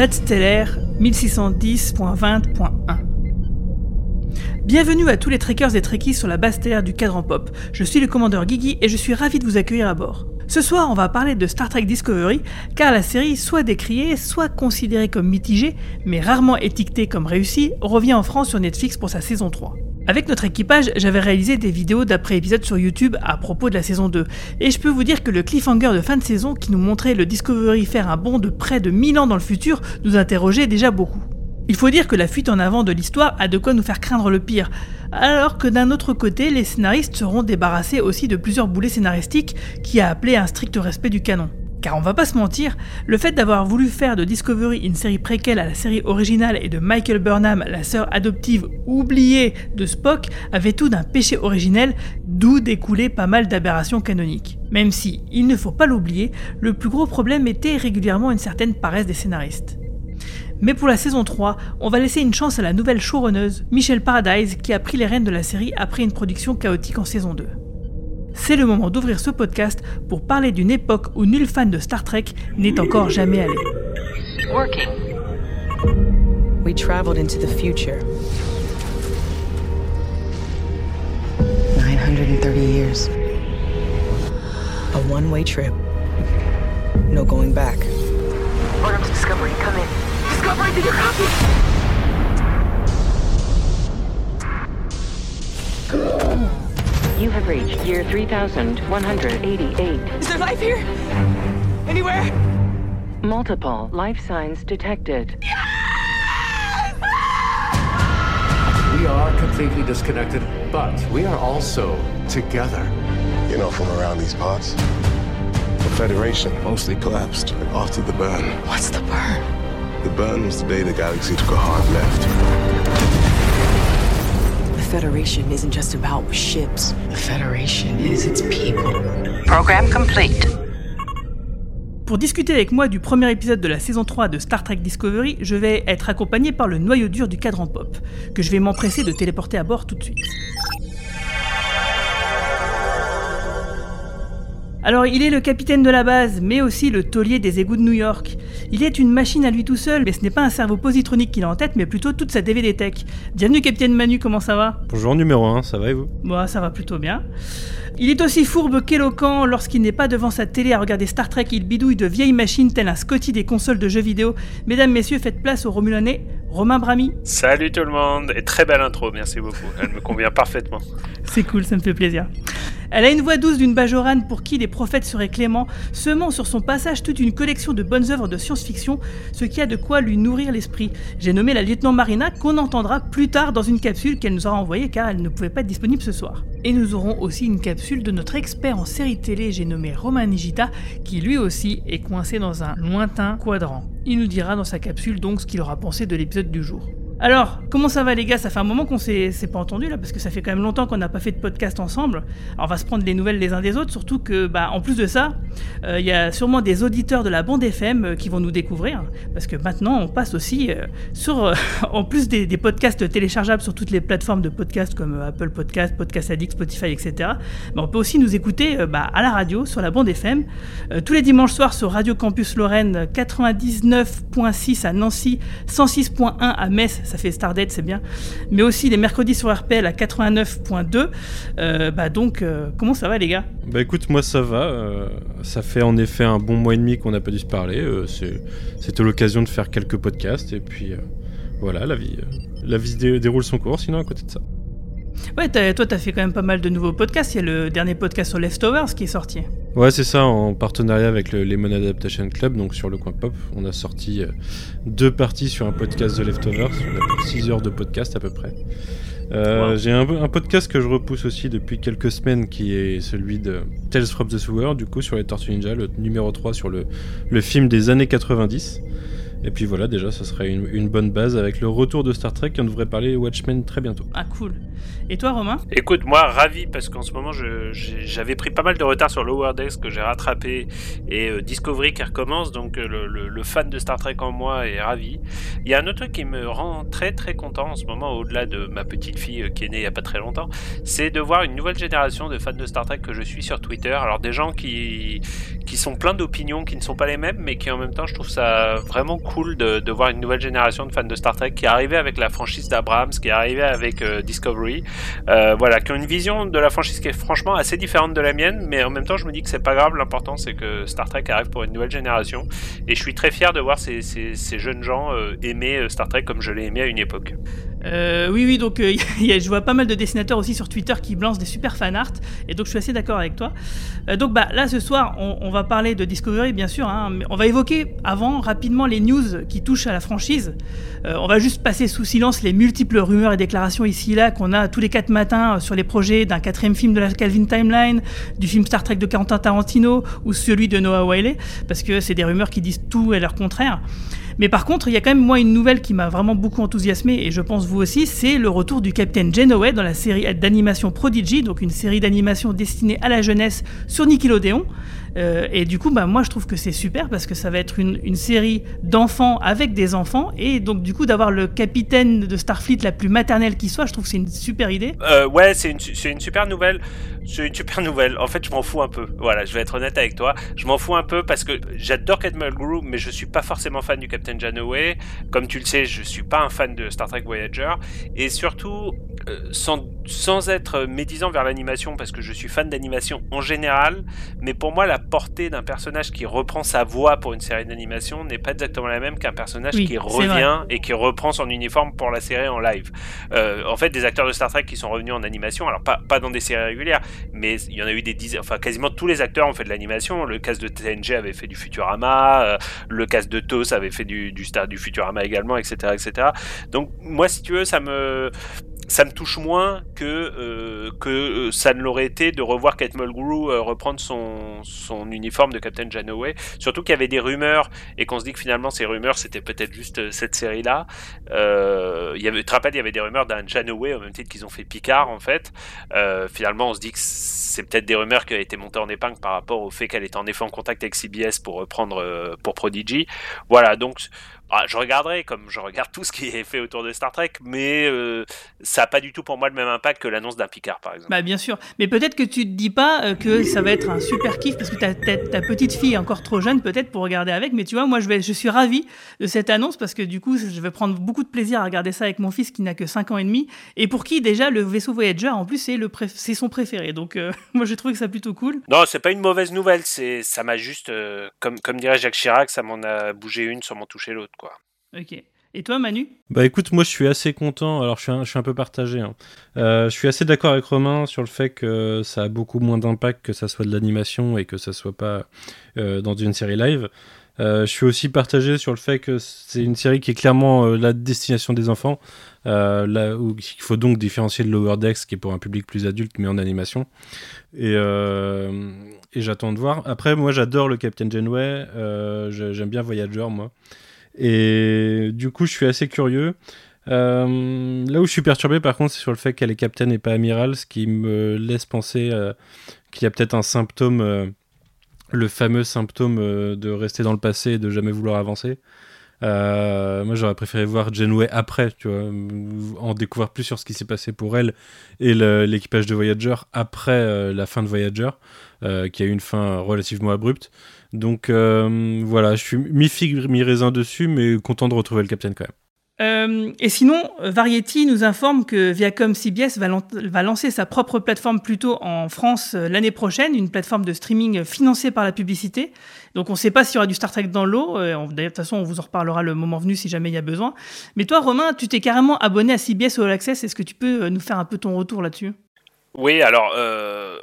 date stellaire 1610.20.1. Bienvenue à tous les trekkers et trekkies sur la base stellaire du cadran pop. Je suis le commandeur Gigi et je suis ravi de vous accueillir à bord. Ce soir, on va parler de Star Trek Discovery, car la série, soit décriée, soit considérée comme mitigée, mais rarement étiquetée comme réussie, revient en France sur Netflix pour sa saison 3. Avec notre équipage, j'avais réalisé des vidéos d'après épisodes sur YouTube à propos de la saison 2, et je peux vous dire que le cliffhanger de fin de saison qui nous montrait le Discovery faire un bond de près de 1000 ans dans le futur nous interrogeait déjà beaucoup. Il faut dire que la fuite en avant de l'histoire a de quoi nous faire craindre le pire, alors que d'un autre côté, les scénaristes seront débarrassés aussi de plusieurs boulets scénaristiques qui a appelé un strict respect du canon. Car on va pas se mentir, le fait d'avoir voulu faire de Discovery une série préquelle à la série originale et de Michael Burnham, la sœur adoptive oubliée de Spock, avait tout d'un péché originel, d'où découlait pas mal d'aberrations canoniques. Même si, il ne faut pas l'oublier, le plus gros problème était régulièrement une certaine paresse des scénaristes. Mais pour la saison 3, on va laisser une chance à la nouvelle showrunneuse, Michelle Paradise, qui a pris les rênes de la série après une production chaotique en saison 2. C'est le moment d'ouvrir ce podcast pour parler d'une époque où nul fan de Star Trek n'est encore jamais allé. Working. We traveled into the future. 930 years. A one-way trip. No going back. Welcome to Discovery. Come in. Discovery, did you copy? You have reached year 3188. Is there life here? Anywhere? Multiple life signs detected. We are completely disconnected, but we are also together. You know, from around these parts, the Federation mostly collapsed after the burn. What's the burn? The burn was the day the galaxy took a hard left. The Federation isn't just about ships. The Federation is its people. Program complete. Pour discuter avec moi du premier épisode de la saison 3 de Star Trek Discovery, je vais être accompagné par le noyau dur du cadran pop, que je vais m'empresser de téléporter à bord tout de suite. Alors, il est le capitaine de la base, mais aussi le taulier des égouts de New York. Il est une machine à lui tout seul, mais ce n'est pas un cerveau positronique qu'il a en tête, mais plutôt toute sa DVD tech. Bienvenue, capitaine Manu, comment ça va? Bonjour numéro 1, ça va et vous? Moi, ça va plutôt bien. Il est aussi fourbe qu'éloquent lorsqu'il n'est pas devant sa télé à regarder Star Trek, il bidouille de vieilles machines tel un Scotty des consoles de jeux vidéo. Mesdames, messieurs, faites place au Romulanais, Romain Brami. Salut tout le monde et très belle intro, merci beaucoup. Elle me convient parfaitement. C'est cool, ça me fait plaisir. Elle a une voix douce d'une bajorane pour qui les prophètes seraient cléments, semant sur son passage toute une collection de bonnes œuvres de science-fiction, ce qui a de quoi lui nourrir l'esprit. J'ai nommé la lieutenant Marina qu'on entendra plus tard dans une capsule qu'elle nous aura envoyée car elle ne pouvait pas être disponible ce soir. Et nous aurons aussi une capsule de notre expert en série télé, j'ai nommé Romain Nigita, qui lui aussi est coincé dans un lointain quadrant. Il nous dira dans sa capsule donc ce qu'il aura pensé de l'épisode du jour. Alors, comment ça va les gars? Ça fait un moment qu'on s'est pas entendu là, parce que ça fait quand même longtemps qu'on n'a pas fait de podcast ensemble. On va se prendre les nouvelles les uns des autres, surtout que, bah, en plus de ça, euh, il y a sûrement des auditeurs de la bande FM euh, qui vont nous découvrir, parce que maintenant on passe aussi euh, sur, en plus des, podcasts téléchargeables sur toutes les plateformes de podcasts comme Apple Podcast, Podcast Addict, Spotify, etc. bah, on peut aussi nous écouter bah, à la radio sur la bande FM tous les dimanches soirs sur Radio Campus Lorraine 99.6 à Nancy, 106.1 à Metz, ça fait Stardate, c'est bien. Mais aussi les mercredis sur RPL à 89.2. Euh, bah donc, euh, comment ça va les gars? Bah écoute, moi ça va. euh, ça fait en effet un bon mois et demi qu'on n'a pas dû se parler. C'était l'occasion de faire quelques podcasts et puis voilà, la vie, la vie dé- déroule son cours. Sinon à côté de ça. Ouais, toi t'as fait quand même pas mal de nouveaux podcasts. Il y a le dernier podcast sur Leftovers qui est sorti. Ouais, c'est ça, en partenariat avec le Lemon Adaptation Club, donc sur le coin pop, on a sorti euh, deux parties sur un podcast de Leftovers, on a 6 heures de podcast à peu près. Euh, Wow. J'ai un, un podcast que je repousse aussi depuis quelques semaines qui est celui de Tales from the Sewer, du coup sur les Tortues Ninja, le numéro 3 sur le, le film des années 90. Et puis voilà, déjà, ça serait une, une bonne base avec le retour de Star Trek et on devrait parler Watchmen très bientôt. Ah cool. Et toi, Romain Écoute, moi, ravi parce qu'en ce moment, j'avais pris pas mal de retard sur Lower Decks que j'ai rattrapé et euh, Discovery qui recommence, donc euh, le, fan de Star Trek en moi est ravi. Il y a un autre truc qui me rend très très content en ce moment, au-delà de ma petite fille euh, qui est née il y a pas très longtemps, c'est de voir une nouvelle génération de fans de Star Trek que je suis sur Twitter. Alors des gens qui qui sont pleins d'opinions qui ne sont pas les mêmes, mais qui en même temps, je trouve ça vraiment cool de, voir une nouvelle génération de fans de Star Trek qui est arrivée avec la franchise d'Abrams, qui est arrivée avec Discovery euh, voilà, qui ont une vision de la franchise qui est franchement assez différente de la mienne, mais en même temps, je me dis que c'est pas grave. L'important, c'est que Star Trek arrive pour une nouvelle génération, et je suis très fier de voir ces, ces, jeunes gens euh, aimer euh, Star Trek comme je l'ai aimé à une époque. oui, oui, donc je vois pas mal de dessinateurs aussi sur Twitter qui lancent des super fan art, et donc je suis assez d'accord avec toi. donc bah, là, ce soir, on, va parler de Discovery, bien sûr, hein, mais on va évoquer avant rapidement les news qui touchent à la franchise. on va juste passer sous silence les multiples rumeurs et déclarations ici et là qu'on a tous les quatre matin euh, sur les projets d'un quatrième film de la Calvin Timeline, du film Star Trek de Quentin Tarantino ou celui de Noah Wiley, parce que c'est des rumeurs qui disent tout et leur contraire. Mais par contre, il y a quand même moi une nouvelle qui m'a vraiment beaucoup enthousiasmé et je pense vous aussi, c'est le retour du Captain Janeway dans la série d'animation Prodigy, donc une série d'animation destinée à la jeunesse sur Nickelodeon. Euh, et du coup, bah, moi, je trouve que c'est super parce que ça va être une, série d'enfants avec des enfants. Et donc, du coup, d'avoir le capitaine de Starfleet la plus maternelle qui soit, je trouve que c'est une super idée. Euh, ouais, c'est une, une, super nouvelle. C'est une super nouvelle. En fait, je m'en fous un peu. Voilà, je vais être honnête avec toi. Je m'en fous un peu parce que j'adore Kate Mulgrew, mais je suis pas forcément fan du Captain Janeway. Comme tu le sais, je suis pas un fan de Star Trek Voyager. Et surtout, euh, sans, sans être médisant vers l'animation, parce que je suis fan d'animation en général, mais pour moi, la portée d'un personnage qui reprend sa voix pour une série d'animation n'est pas exactement la même qu'un personnage qui revient et qui reprend son uniforme pour la série en live. Euh, en fait, des acteurs de Star Trek qui sont revenus en animation, alors pas, pas dans des séries régulières, mais il y en a eu des dizaines, enfin quasiment tous les acteurs ont fait de l'animation. Le cast de TNG avait fait du Futurama, euh, le cast de TOS avait fait du, du, Star, du Futurama également, etc., etc. Donc moi, si tu veux, ça me ça me touche moins que, euh, que euh, ça ne l'aurait été de revoir Kate Mulgrew euh, reprendre son, son uniforme de Captain Janeway. Surtout qu'il y avait des rumeurs et qu'on se dit que finalement ces rumeurs c'était peut-être juste cette série-là. il y avait, tu te rappelles, il y avait des rumeurs d'un Janeway au même titre qu'ils ont fait Picard en fait. finalement, on se dit que c'est peut-être des rumeurs qui ont été montées en épingle par rapport au fait qu'elle est en effet en contact avec CBS pour reprendre pour Prodigy. Voilà, donc ah, je regarderai comme je regarde tout ce qui est fait autour de Star Trek, mais euh, ça n'a pas du tout pour moi le même impact que l'annonce d'un Picard, par exemple. Bah bien sûr, mais peut-être que tu te dis pas euh, que ça va être un super kiff parce que ta, ta, petite fille est encore trop jeune peut-être pour regarder avec, mais tu vois, moi je, vais, je suis ravi de cette annonce parce que du coup, je vais prendre beaucoup de plaisir à regarder ça avec mon fils qui n'a que 5 ans et demi et pour qui déjà le vaisseau Voyager en plus c'est le c'est son préféré. Donc euh, moi je trouve que ça plutôt cool. Non, c'est pas une mauvaise nouvelle, c'est ça m'a juste comme comme dirait Jacques Chirac, ça m'en a bougé une sans m'en toucher l'autre quoi. Ok. Et toi, Manu? Bah écoute, moi je suis assez content. Alors je suis un, je suis un peu partagé. Hein. Euh, je suis assez d'accord avec Romain sur le fait que ça a beaucoup moins d'impact que ça soit de l'animation et que ça soit pas euh, dans une série live. Euh, je suis aussi partagé sur le fait que c'est une série qui est clairement la destination des enfants, là où il faut donc différencier de Lower Decks qui est pour un public plus adulte mais en animation. Et, et j'attends de voir. Après, moi j'adore le Captain Janeway, j'aime bien Voyager moi. Et du coup, je suis assez curieux. Euh, là où je suis perturbé, par contre, c'est sur le fait qu'elle est capitaine et pas amiral, ce qui me laisse penser euh, qu'il y a peut-être un symptôme, euh, le fameux symptôme de rester dans le passé et de jamais vouloir avancer. moi, j'aurais préféré voir Janeway après, tu vois, en découvrir plus sur ce qui s'est passé pour elle et l'équipage de Voyager après la fin de Voyager, qui a eu une fin relativement abrupte. Donc euh, voilà, je suis mi-figue, mi-raisin dessus, mais content de retrouver le capitaine quand même. Euh, et sinon, Variety nous informe que Viacom CBS va, va, lancer sa propre plateforme plutôt en France euh, l'année prochaine, une plateforme de streaming financée par la publicité. Donc on ne sait pas s'il y aura du Star Trek dans l'eau. D'ailleurs, de toute façon, on vous en reparlera le moment venu si jamais il y a besoin. Mais toi, Romain, tu t'es carrément abonné à CBS All Access. Est-ce que tu peux nous faire un peu ton retour là-dessus? Oui, alors euh,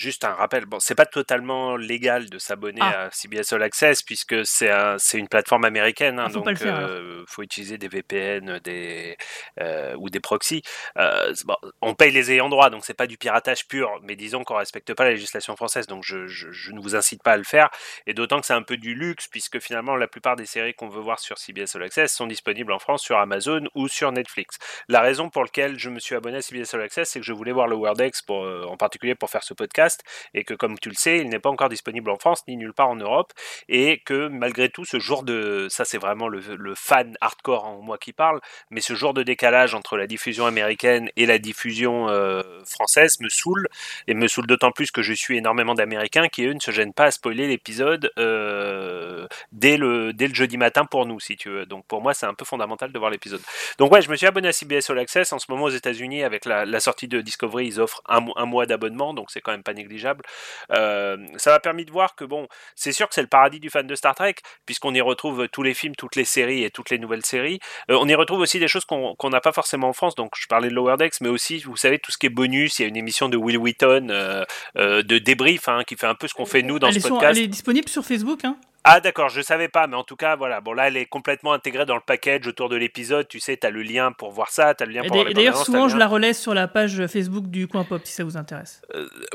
juste un rappel, bon, c'est pas totalement légal de s'abonner Ah. à CBS All Access puisque c'est un, c'est une plateforme américaine, hein, Ah, faut donc faire, euh, faut utiliser des VPN, des euh, ou des proxys. Euh, bon, on paye les ayants droit, donc c'est pas du piratage pur, mais disons qu'on respecte pas la législation française, donc je, je, je ne vous incite pas à le faire. Et d'autant que c'est un peu du luxe puisque finalement la plupart des séries qu'on veut voir sur CBS All Access sont disponibles en France sur Amazon ou sur Netflix. La raison pour laquelle je me suis abonné à CBS All Access, c'est que je voulais voir le Wordex pour, en particulier pour faire ce podcast, et que comme tu le sais, il n'est pas encore disponible en France ni nulle part en Europe, et que malgré tout, ce jour de, ça c'est vraiment le, fan hardcore en moi qui parle, mais ce jour de décalage entre la diffusion américaine et la diffusion euh, française me saoule, et me saoule d'autant plus que je suis énormément d'Américains qui eux ne se gênent pas à spoiler l'épisode euh, dès le dès le jeudi matin pour nous, si tu veux. Donc pour moi, c'est un peu fondamental de voir l'épisode. Donc ouais, je me suis abonné à CBS All Access. En ce moment aux États-Unis, avec la, sortie de Discovery, ils offrent un, un mois d'abonnement, donc c'est quand même pas négligeable. Euh, ça m'a permis de voir que bon, c'est sûr que c'est le paradis du fan de Star Trek, puisqu'on y retrouve tous les films, toutes les séries et toutes les nouvelles séries. Euh, on y retrouve aussi des choses qu'on n'a pas forcément en France. Donc je parlais de Lower Decks, mais aussi, vous savez, tout ce qui est bonus. Il y a une émission de Will Wheaton euh, euh, de débrief hein, qui fait un peu ce qu'on fait nous dans elle, ce podcast. elle est disponible sur Facebook. Hein? Ah d'accord, je savais pas, mais en tout cas, voilà. Bon là, elle est complètement intégrée dans le package autour de l'épisode. Tu sais, t'as le lien pour voir ça, t'as le lien pour D'ailleurs, souvent, je la relaisse sur la page Facebook du Coin Pop si ça vous intéresse.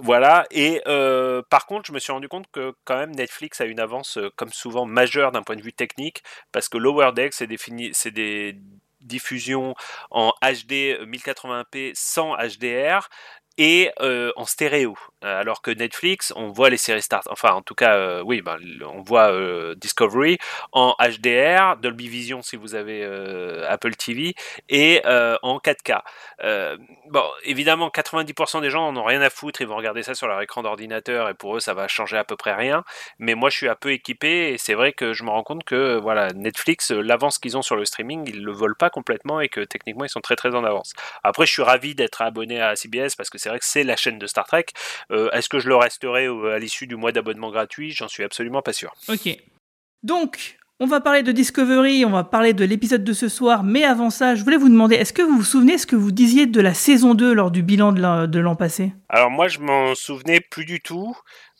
Voilà. Et euh, par contre, je me suis rendu compte que quand même Netflix a une avance, euh, comme souvent, majeure d'un point de vue technique, parce que Lower Deck, c'est défini, c'est des diffusions en HD 1080p sans HDR et euh, en stéréo. Euh, Alors que Netflix, on voit les séries Star, enfin en tout cas, euh, oui, ben, on voit Discovery en HDR, Dolby Vision si vous avez Apple TV et en 4K. Euh, bon, évidemment, 90% des gens en ont rien à foutre, ils vont regarder ça sur leur écran d'ordinateur et pour eux, ça va changer à peu près rien. Mais moi, je suis un peu équipé et c'est vrai que je me rends compte que voilà, Netflix, l'avance qu'ils ont sur le streaming, ils le volent pas complètement et que techniquement, ils sont très très en avance. Après, je suis ravi d'être abonné à CBS parce que c'est vrai que c'est la chaîne de Star Trek. Euh, Est-ce que je le resterai à l'issue du mois d'abonnement gratuit? J'en suis absolument pas sûr. Ok. Donc, on va parler de Discovery, on va parler de l'épisode de ce soir, mais avant ça, je voulais vous demander, est-ce que vous vous souvenez ce que vous disiez de la saison 2 lors du bilan de l'an de l'an passé? Alors moi, je m'en souvenais plus du tout.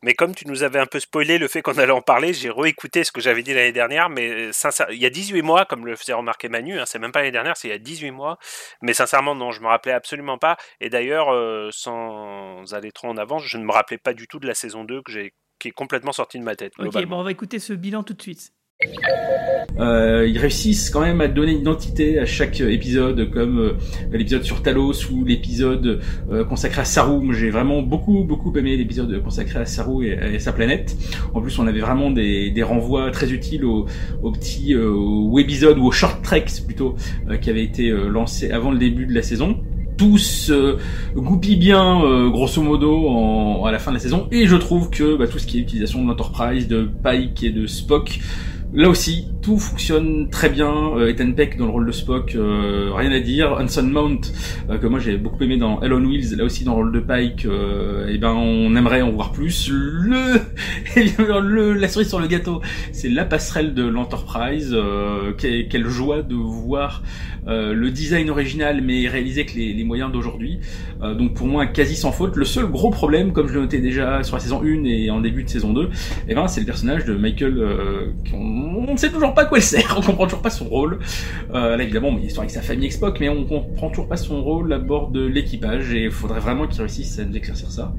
Mais comme tu nous avais un peu spoilé le fait qu'on allait en parler, j'ai réécouté ce que j'avais dit l'année dernière. Mais euh, sincère- il y a 18 mois, comme le faisait remarquer Manu, hein, c'est même pas l'année dernière, c'est il y a 18 mois. Mais sincèrement, non, je me rappelais absolument pas. Et d'ailleurs, euh, sans aller trop en avance, je ne me rappelais pas du tout de la saison 2 que j'ai qui est complètement sortie de ma tête. Ok, bon, on va écouter ce bilan tout de suite. Euh, ils réussissent quand même à donner une identité à chaque épisode, comme euh, l'épisode sur Talos ou l'épisode euh, consacré à Saru. J'ai vraiment beaucoup beaucoup aimé l'épisode consacré à Saru et, et sa planète. En plus, on avait vraiment des, des renvois très utiles aux, aux petits euh, webisodes ou aux short treks plutôt euh, qui avaient été euh, lancés avant le début de la saison. Tous euh, goupillent bien, euh, grosso modo, en, à la fin de la saison. Et je trouve que bah, tout ce qui est utilisation de l'Enterprise, de Pike et de Spock, Là aussi, tout fonctionne très bien. Euh, Ethan Peck dans le rôle de Spock, euh, rien à dire. Hanson Mount, euh, que moi j'ai beaucoup aimé dans Hell on Wheels, là aussi dans le rôle de Pike, et ben on aimerait en voir plus. Le, le la cerise sur le gâteau, c'est la passerelle de l'Enterprise. Quelle, joie de voir le design original, mais réalisé avec les, moyens d'aujourd'hui. Donc pour moi, quasi sans faute. Le seul gros problème, comme je le notais déjà sur la saison 1 et en début de saison 2, eh ben, c'est le personnage de Michael. On ne sait toujours pas quoi il sert, on comprend toujours pas son rôle. Euh, là évidemment, il y a une histoire avec sa famille Spock, mais on comprend toujours pas son rôle à bord de l'équipage et il faudrait vraiment qu'il réussisse à nous éclaircir ça.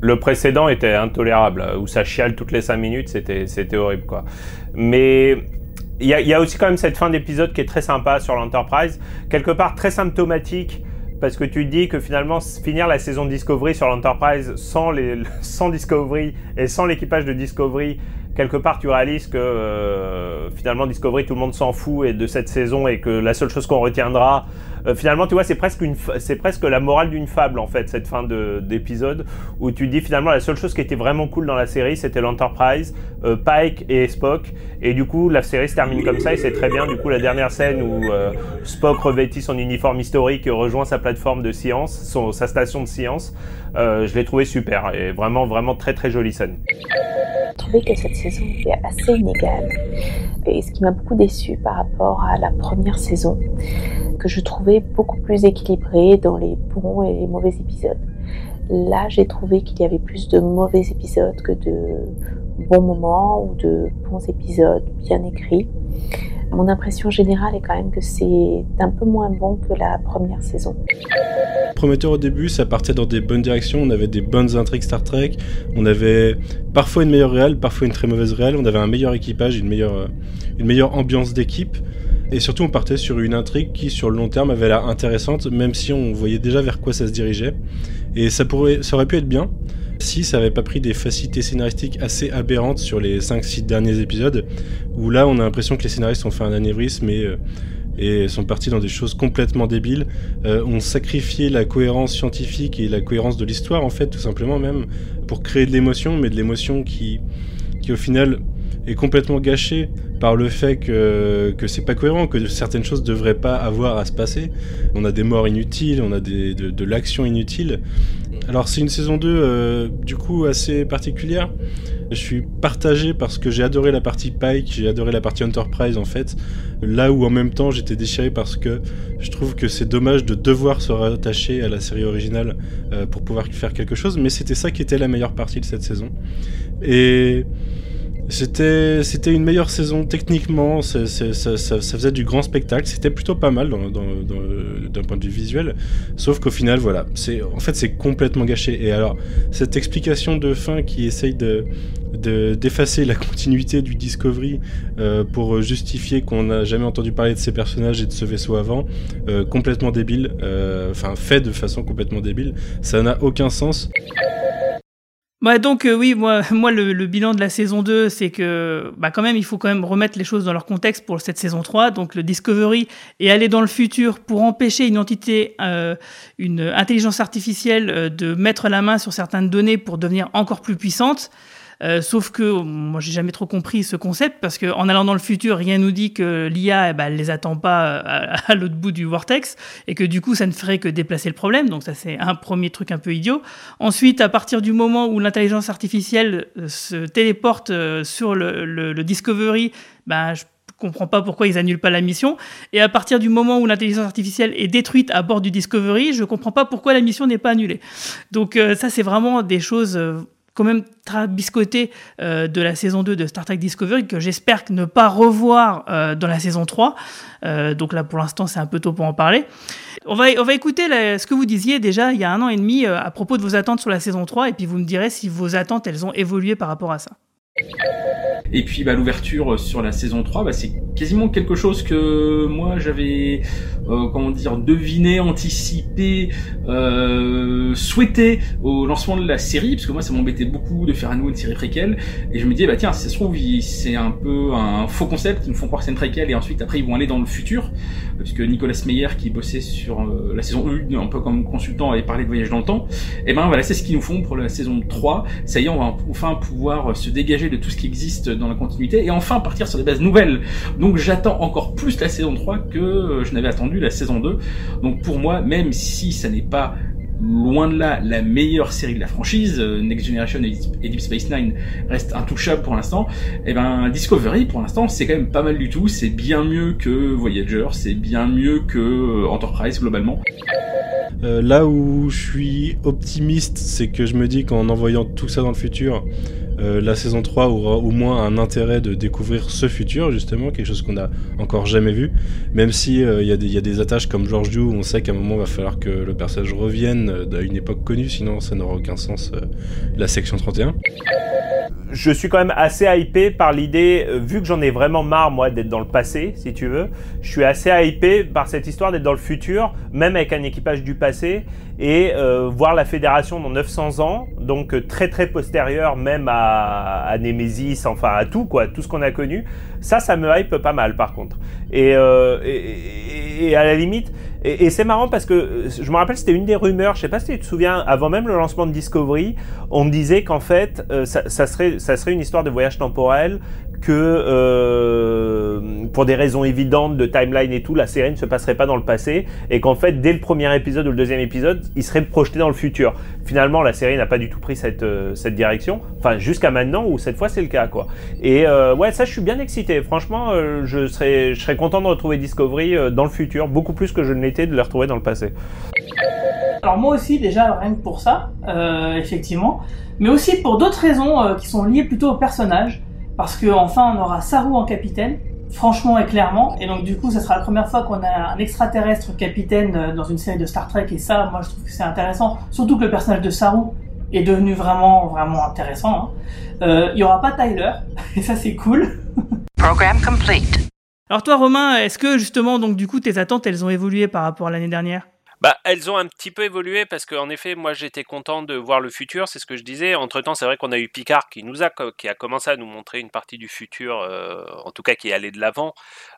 Le précédent était intolérable, où ça chiale toutes les 5 minutes, c'était horrible quoi. Mais il y a, aussi quand même cette fin d'épisode qui est très sympa sur l'Enterprise, quelque part très symptomatique. Parce que tu dis que finalement, finir la saison Discovery sur l'Enterprise sans, sans Discovery et sans l'équipage de Discovery, quelque part tu réalises que euh, finalement Discovery tout le monde s'en fout et de cette saison et que la seule chose qu'on retiendra euh, finalement tu vois c'est presque c'est presque la morale d'une fable en fait cette fin de d'épisode où tu dis finalement la seule chose qui était vraiment cool dans la série c'était l'Enterprise euh, Pike et Spock. Et du coup la série se termine comme ça et c'est très bien. Du coup la dernière scène où euh, Spock revêtit son uniforme historique et rejoint sa plateforme de science sa station de science je l'ai trouvé super et vraiment vraiment très très jolie scène. J'ai trouvé que cette saison était assez inégale. Et ce qui m'a beaucoup déçu par rapport à la première saison, que je trouvais beaucoup plus équilibrée dans les bons et les mauvais épisodes. Là, j'ai trouvé qu'il y avait plus de mauvais épisodes que de bons moments ou de bons épisodes bien écrits. Mon impression générale est quand même que c'est un peu moins bon que la première saison. Prometteur au début, ça partait dans des bonnes directions, on avait des bonnes intrigues Star Trek, on avait parfois une meilleure réelle, parfois une très mauvaise réelle, on avait un meilleur équipage, une meilleure, une meilleure ambiance d'équipe. Et surtout, on partait sur une intrigue qui, sur le long terme, avait l'air intéressante, même si on voyait déjà vers quoi ça se dirigeait. Et ça, pourrait, ça aurait pu être bien si ça n'avait pas pris des facilités scénaristiques assez aberrantes sur les 5-6 derniers épisodes, où là, on a l'impression que les scénaristes ont fait un anévrisme et, euh, et sont partis dans des choses complètement débiles. Euh, on sacrifiait la cohérence scientifique et la cohérence de l'histoire, en fait, tout simplement même, pour créer de l'émotion, mais de l'émotion qui, au final, est complètement gâchée par le fait que, que c'est pas cohérent, que certaines choses devraient pas avoir à se passer. On a des morts inutiles, on a des, de, de l'action inutile. Alors c'est une saison 2 euh, du coup assez particulière. Je suis partagé parce que j'ai adoré la partie Pike, j'ai adoré la partie Enterprise en fait. Là où en même temps j'étais déchiré parce que je trouve que c'est dommage de devoir se rattacher à la série originale euh, pour pouvoir faire quelque chose, mais c'était ça qui était la meilleure partie de cette saison. Et c'était, c'était une meilleure saison techniquement, ça, ça, ça, faisait du grand spectacle, c'était plutôt pas mal d'un point de vue visuel, sauf qu'au final, voilà, c'est, en fait c'est complètement gâché. Et alors, cette explication de fin qui essaye de, de d'effacer la continuité du Discovery euh, pour justifier qu'on n'a jamais entendu parler de ces personnages et de ce vaisseau avant, euh, complètement débile, euh, enfin fait de façon complètement débile, ça n'a aucun sens. Bah donc euh, oui, moi, moi le, bilan de la saison 2, c'est que bah quand même il faut quand même remettre les choses dans leur contexte pour cette saison 3. Donc le Discovery est allé dans le futur pour empêcher une entité, euh, une intelligence artificielle euh, de mettre la main sur certaines données pour devenir encore plus puissante. Euh, sauf que moi, j'ai jamais trop compris ce concept parce qu'en allant dans le futur, rien nous dit que l'IA, eh ben, elle les attend pas à, l'autre bout du vortex et que du coup, ça ne ferait que déplacer le problème. Donc ça, c'est un premier truc un peu idiot. Ensuite, à partir du moment où l'intelligence artificielle euh, se téléporte euh, sur le, le, le Discovery, ben, je comprends pas pourquoi ils annulent pas la mission. Et à partir du moment où l'intelligence artificielle est détruite à bord du Discovery, je comprends pas pourquoi la mission n'est pas annulée. Donc ça, c'est vraiment des choses quand même très biscoté euh, de la saison 2 de Star Trek Discovery que j'espère ne pas revoir euh, dans la saison 3. Euh, donc là, pour l'instant, c'est un peu tôt pour en parler. On va, on va écouter ce que vous disiez déjà il y a un an et demi à propos de vos attentes sur la saison 3 et puis vous me direz si vos attentes, elles ont évolué par rapport à ça. Et puis bah, l'ouverture sur la saison 3, bah, c'est quasiment quelque chose que moi j'avais, euh, comment dire, deviné, anticipé, euh, souhaité au lancement de la série, parce que moi ça m'embêtait beaucoup de faire à nouveau une série préquelle, et je me disais, bah tiens, ça se trouve, c'est un peu un faux concept, ils nous font croire que c'est une préquelle, et ensuite après ils vont aller dans le futur, puisque Nicolas Meyer qui bossait sur euh, la saison 1, un peu comme consultant, avait parlé de voyage dans le temps, et ben voilà, c'est ce qu'ils nous font pour la saison 3, ça y est, on va enfin pouvoir se dégager de tout ce qui existe dans la continuité et enfin partir sur des bases nouvelles. Donc j'attends encore plus la saison 3 que euh, je n'avais attendu la saison 2. Donc pour moi, même si ça n'est pas loin de là la meilleure série de la franchise, euh, Next Generation et Deep Space Nine reste intouchable pour l'instant, et eh ben Discovery pour l'instant c'est quand même pas mal du tout, c'est bien mieux que Voyager, c'est bien mieux que euh, Enterprise globalement. là où je suis optimiste, c'est que je me dis qu'en envoyant tout ça dans le futur, euh, la saison 3 aura au moins un intérêt de découvrir ce futur, justement, quelque chose qu'on n'a encore jamais vu. Même si euh, il y, a des attaches comme George Dew, on sait qu'à un moment il va falloir que le personnage revienne à une époque connue, sinon ça n'aura aucun sens, euh, la section 31 je suis quand même assez hypé par l'idée, euh, vu que j'en ai vraiment marre, moi, d'être dans le passé, si tu veux, je suis assez hypé par cette histoire d'être dans le futur, même avec un équipage du passé, et euh, voir la fédération dans 900 ans, donc euh, très très postérieur même à, Nemesis, enfin à tout, quoi, tout ce qu'on a connu. Ça, ça me hype pas mal, par contre. Et, et, et à la limite, et, c'est marrant parce que euh, je me rappelle, c'était une des rumeurs, je sais pas si tu te souviens, avant même le lancement de Discovery, on disait qu'en fait, euh, ça, serait, ça serait une histoire de voyage temporel, que euh, pour des raisons évidentes de timeline et tout, la série ne se passerait pas dans le passé et qu'en fait dès le premier épisode ou le deuxième épisode, il serait projeté dans le futur. Finalement, la série n'a pas du tout pris cette, euh, cette direction, enfin jusqu'à maintenant où cette fois c'est le cas quoi. Et euh, ouais, ça je suis bien excité. Franchement, euh, je serais je serais content de retrouver Discovery euh, dans le futur, beaucoup plus que je ne l'étais de le retrouver dans le passé. Alors moi aussi déjà rien que pour ça, euh, effectivement, mais aussi pour d'autres raisons qui sont liées plutôt au personnage, parce que enfin on aura Saru en capitaine, franchement et clairement, et donc du coup ça sera la première fois qu'on a un extraterrestre capitaine euh, dans une série de Star Trek, et ça moi je trouve que c'est intéressant, surtout que le personnage de Saru est devenu vraiment vraiment intéressant. hein. Euh, Il y aura pas Tyler, et ça c'est cool. Program complete. Alors toi Romain, est-ce que justement donc du coup tes attentes elles ont évolué par rapport à l'année dernière? Bah, elles ont un petit peu évolué parce qu'en effet, moi j'étais content de voir le futur, c'est ce que je disais. Entre temps, c'est vrai qu'on a eu Picard qui nous a qui a commencé à nous montrer une partie du futur, euh, en tout cas qui est allé de l'avant.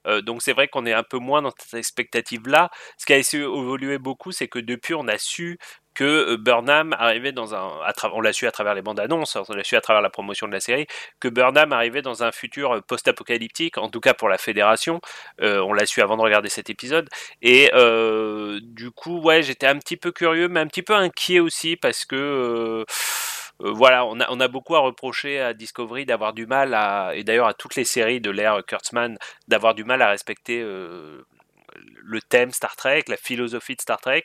Euh, donc c'est vrai qu'on est un peu moins dans cette expectative là. Ce qui a évolué beaucoup, c'est que depuis on a su que euh, Burnham arrivait dans un, on l'a su à travers les bandes annonces, on l'a su à travers la promotion de la série, que Burnham arrivait dans un futur euh, post-apocalyptique, en tout cas pour la Fédération. Euh, on l'a su avant de regarder cet épisode. Et du coup, ouais, j'étais un petit peu curieux, mais un petit peu inquiet aussi parce que voilà, on a, on a beaucoup à reprocher à Discovery d'avoir du mal à, et d'ailleurs à toutes les séries de l'ère Kurtzman, d'avoir du mal à respecter le thème Star Trek, la philosophie de Star Trek.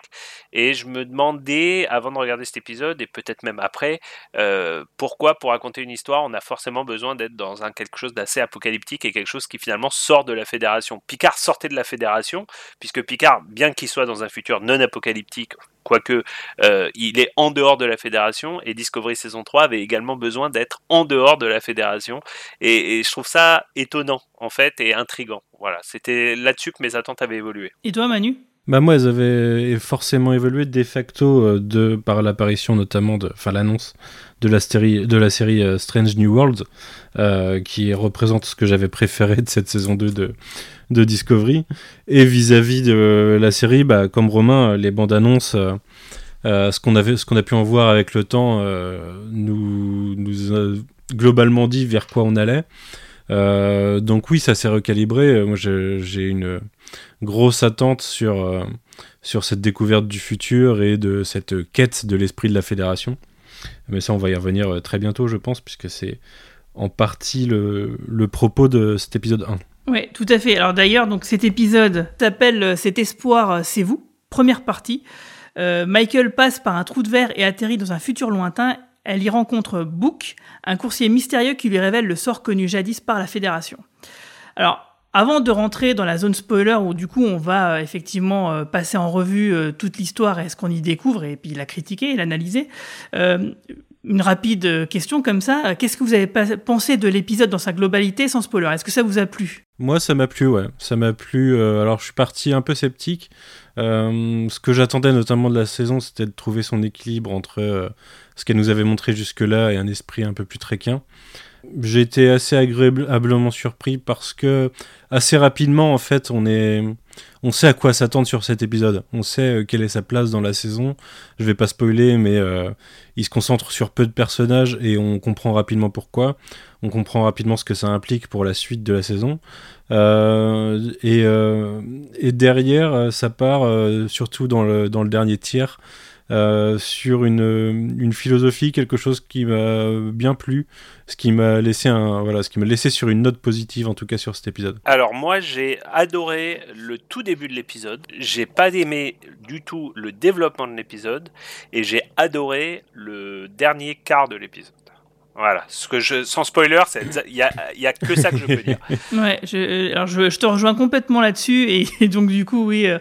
Et je me demandais, avant de regarder cet épisode, et peut-être même après, euh, pourquoi pour raconter une histoire, on a forcément besoin d'être dans un quelque chose d'assez apocalyptique et quelque chose qui finalement sort de la Fédération. Picard sortait de la Fédération, puisque Picard, bien qu'il soit dans un futur non apocalyptique, quoique euh, il est en dehors de la Fédération, et Discovery saison 3 avait également besoin d'être en dehors de la Fédération, et, et je trouve ça étonnant en fait et intrigant. Voilà, c'était là-dessus que mes attentes avaient évolué. Et toi Manu? Bah moi, elles avaient forcément évolué de facto euh, de par l'apparition notamment de, enfin l'annonce de la série de la série euh, Strange New Worlds, euh, qui représente ce que j'avais préféré de cette saison 2 de de Discovery. Et vis-à-vis de la série, bah comme Romain, euh, les bandes annonces. euh, euh, ce qu'on a pu en voir avec le temps, euh, nous, nous a globalement dit vers quoi on allait. Euh, donc oui, ça s'est recalibré. Euh, Moi, j'ai une grosse attente sur, euh, sur cette découverte du futur et de cette quête de l'esprit de la fédération. Mais ça, on va y revenir euh, très bientôt, je pense, puisque c'est en partie le, le propos de cet épisode 1. Oui, tout à fait. Alors d'ailleurs, donc cet épisode s'appelle euh, Cet espoir, c'est vous, première partie. Michael passe par un trou de verre et atterrit dans un futur lointain. Elle y rencontre Book, un coursier mystérieux qui lui révèle le sort connu jadis par la Fédération. Alors, avant de rentrer dans la zone spoiler où du coup on va euh, effectivement euh, passer en revue euh, toute l'histoire et ce qu'on y découvre et puis la critiquer et l'analyser, une rapide question comme ça, qu'est-ce que vous avez pensé de l'épisode dans sa globalité sans spoiler? Est-ce que ça vous a plu? Moi, ça m'a plu, ouais. Ça m'a plu. alors, je suis parti un peu sceptique. Ce que j'attendais notamment de la saison, c'était de trouver son équilibre entre ce qu'elle nous avait montré jusque-là et un esprit un peu plus tréquin. J'ai été assez agréablement surpris parce que assez rapidement, en fait, on est, on sait à quoi s'attendre sur cet épisode. On sait euh, quelle est sa place dans la saison. Je vais pas spoiler, mais euh, il se concentre sur peu de personnages et on comprend rapidement pourquoi. On comprend rapidement ce que ça implique pour la suite de la saison. Euh, et, et derrière, ça part surtout dans le, dans le dernier tiers euh, sur une, philosophie, quelque chose qui m'a bien plu, ce qui m'a laissé voilà, ce qui m'a laissé sur une note positive en tout cas sur cet épisode. Alors moi j'ai adoré le tout début de l'épisode, j'ai pas aimé du tout le développement de l'épisode et j'ai adoré le dernier quart de l'épisode. Voilà, ce que je, sans spoiler, il y a, y a que ça que je peux dire. Ouais, je, alors je, je te rejoins complètement là-dessus et, donc du coup oui, euh,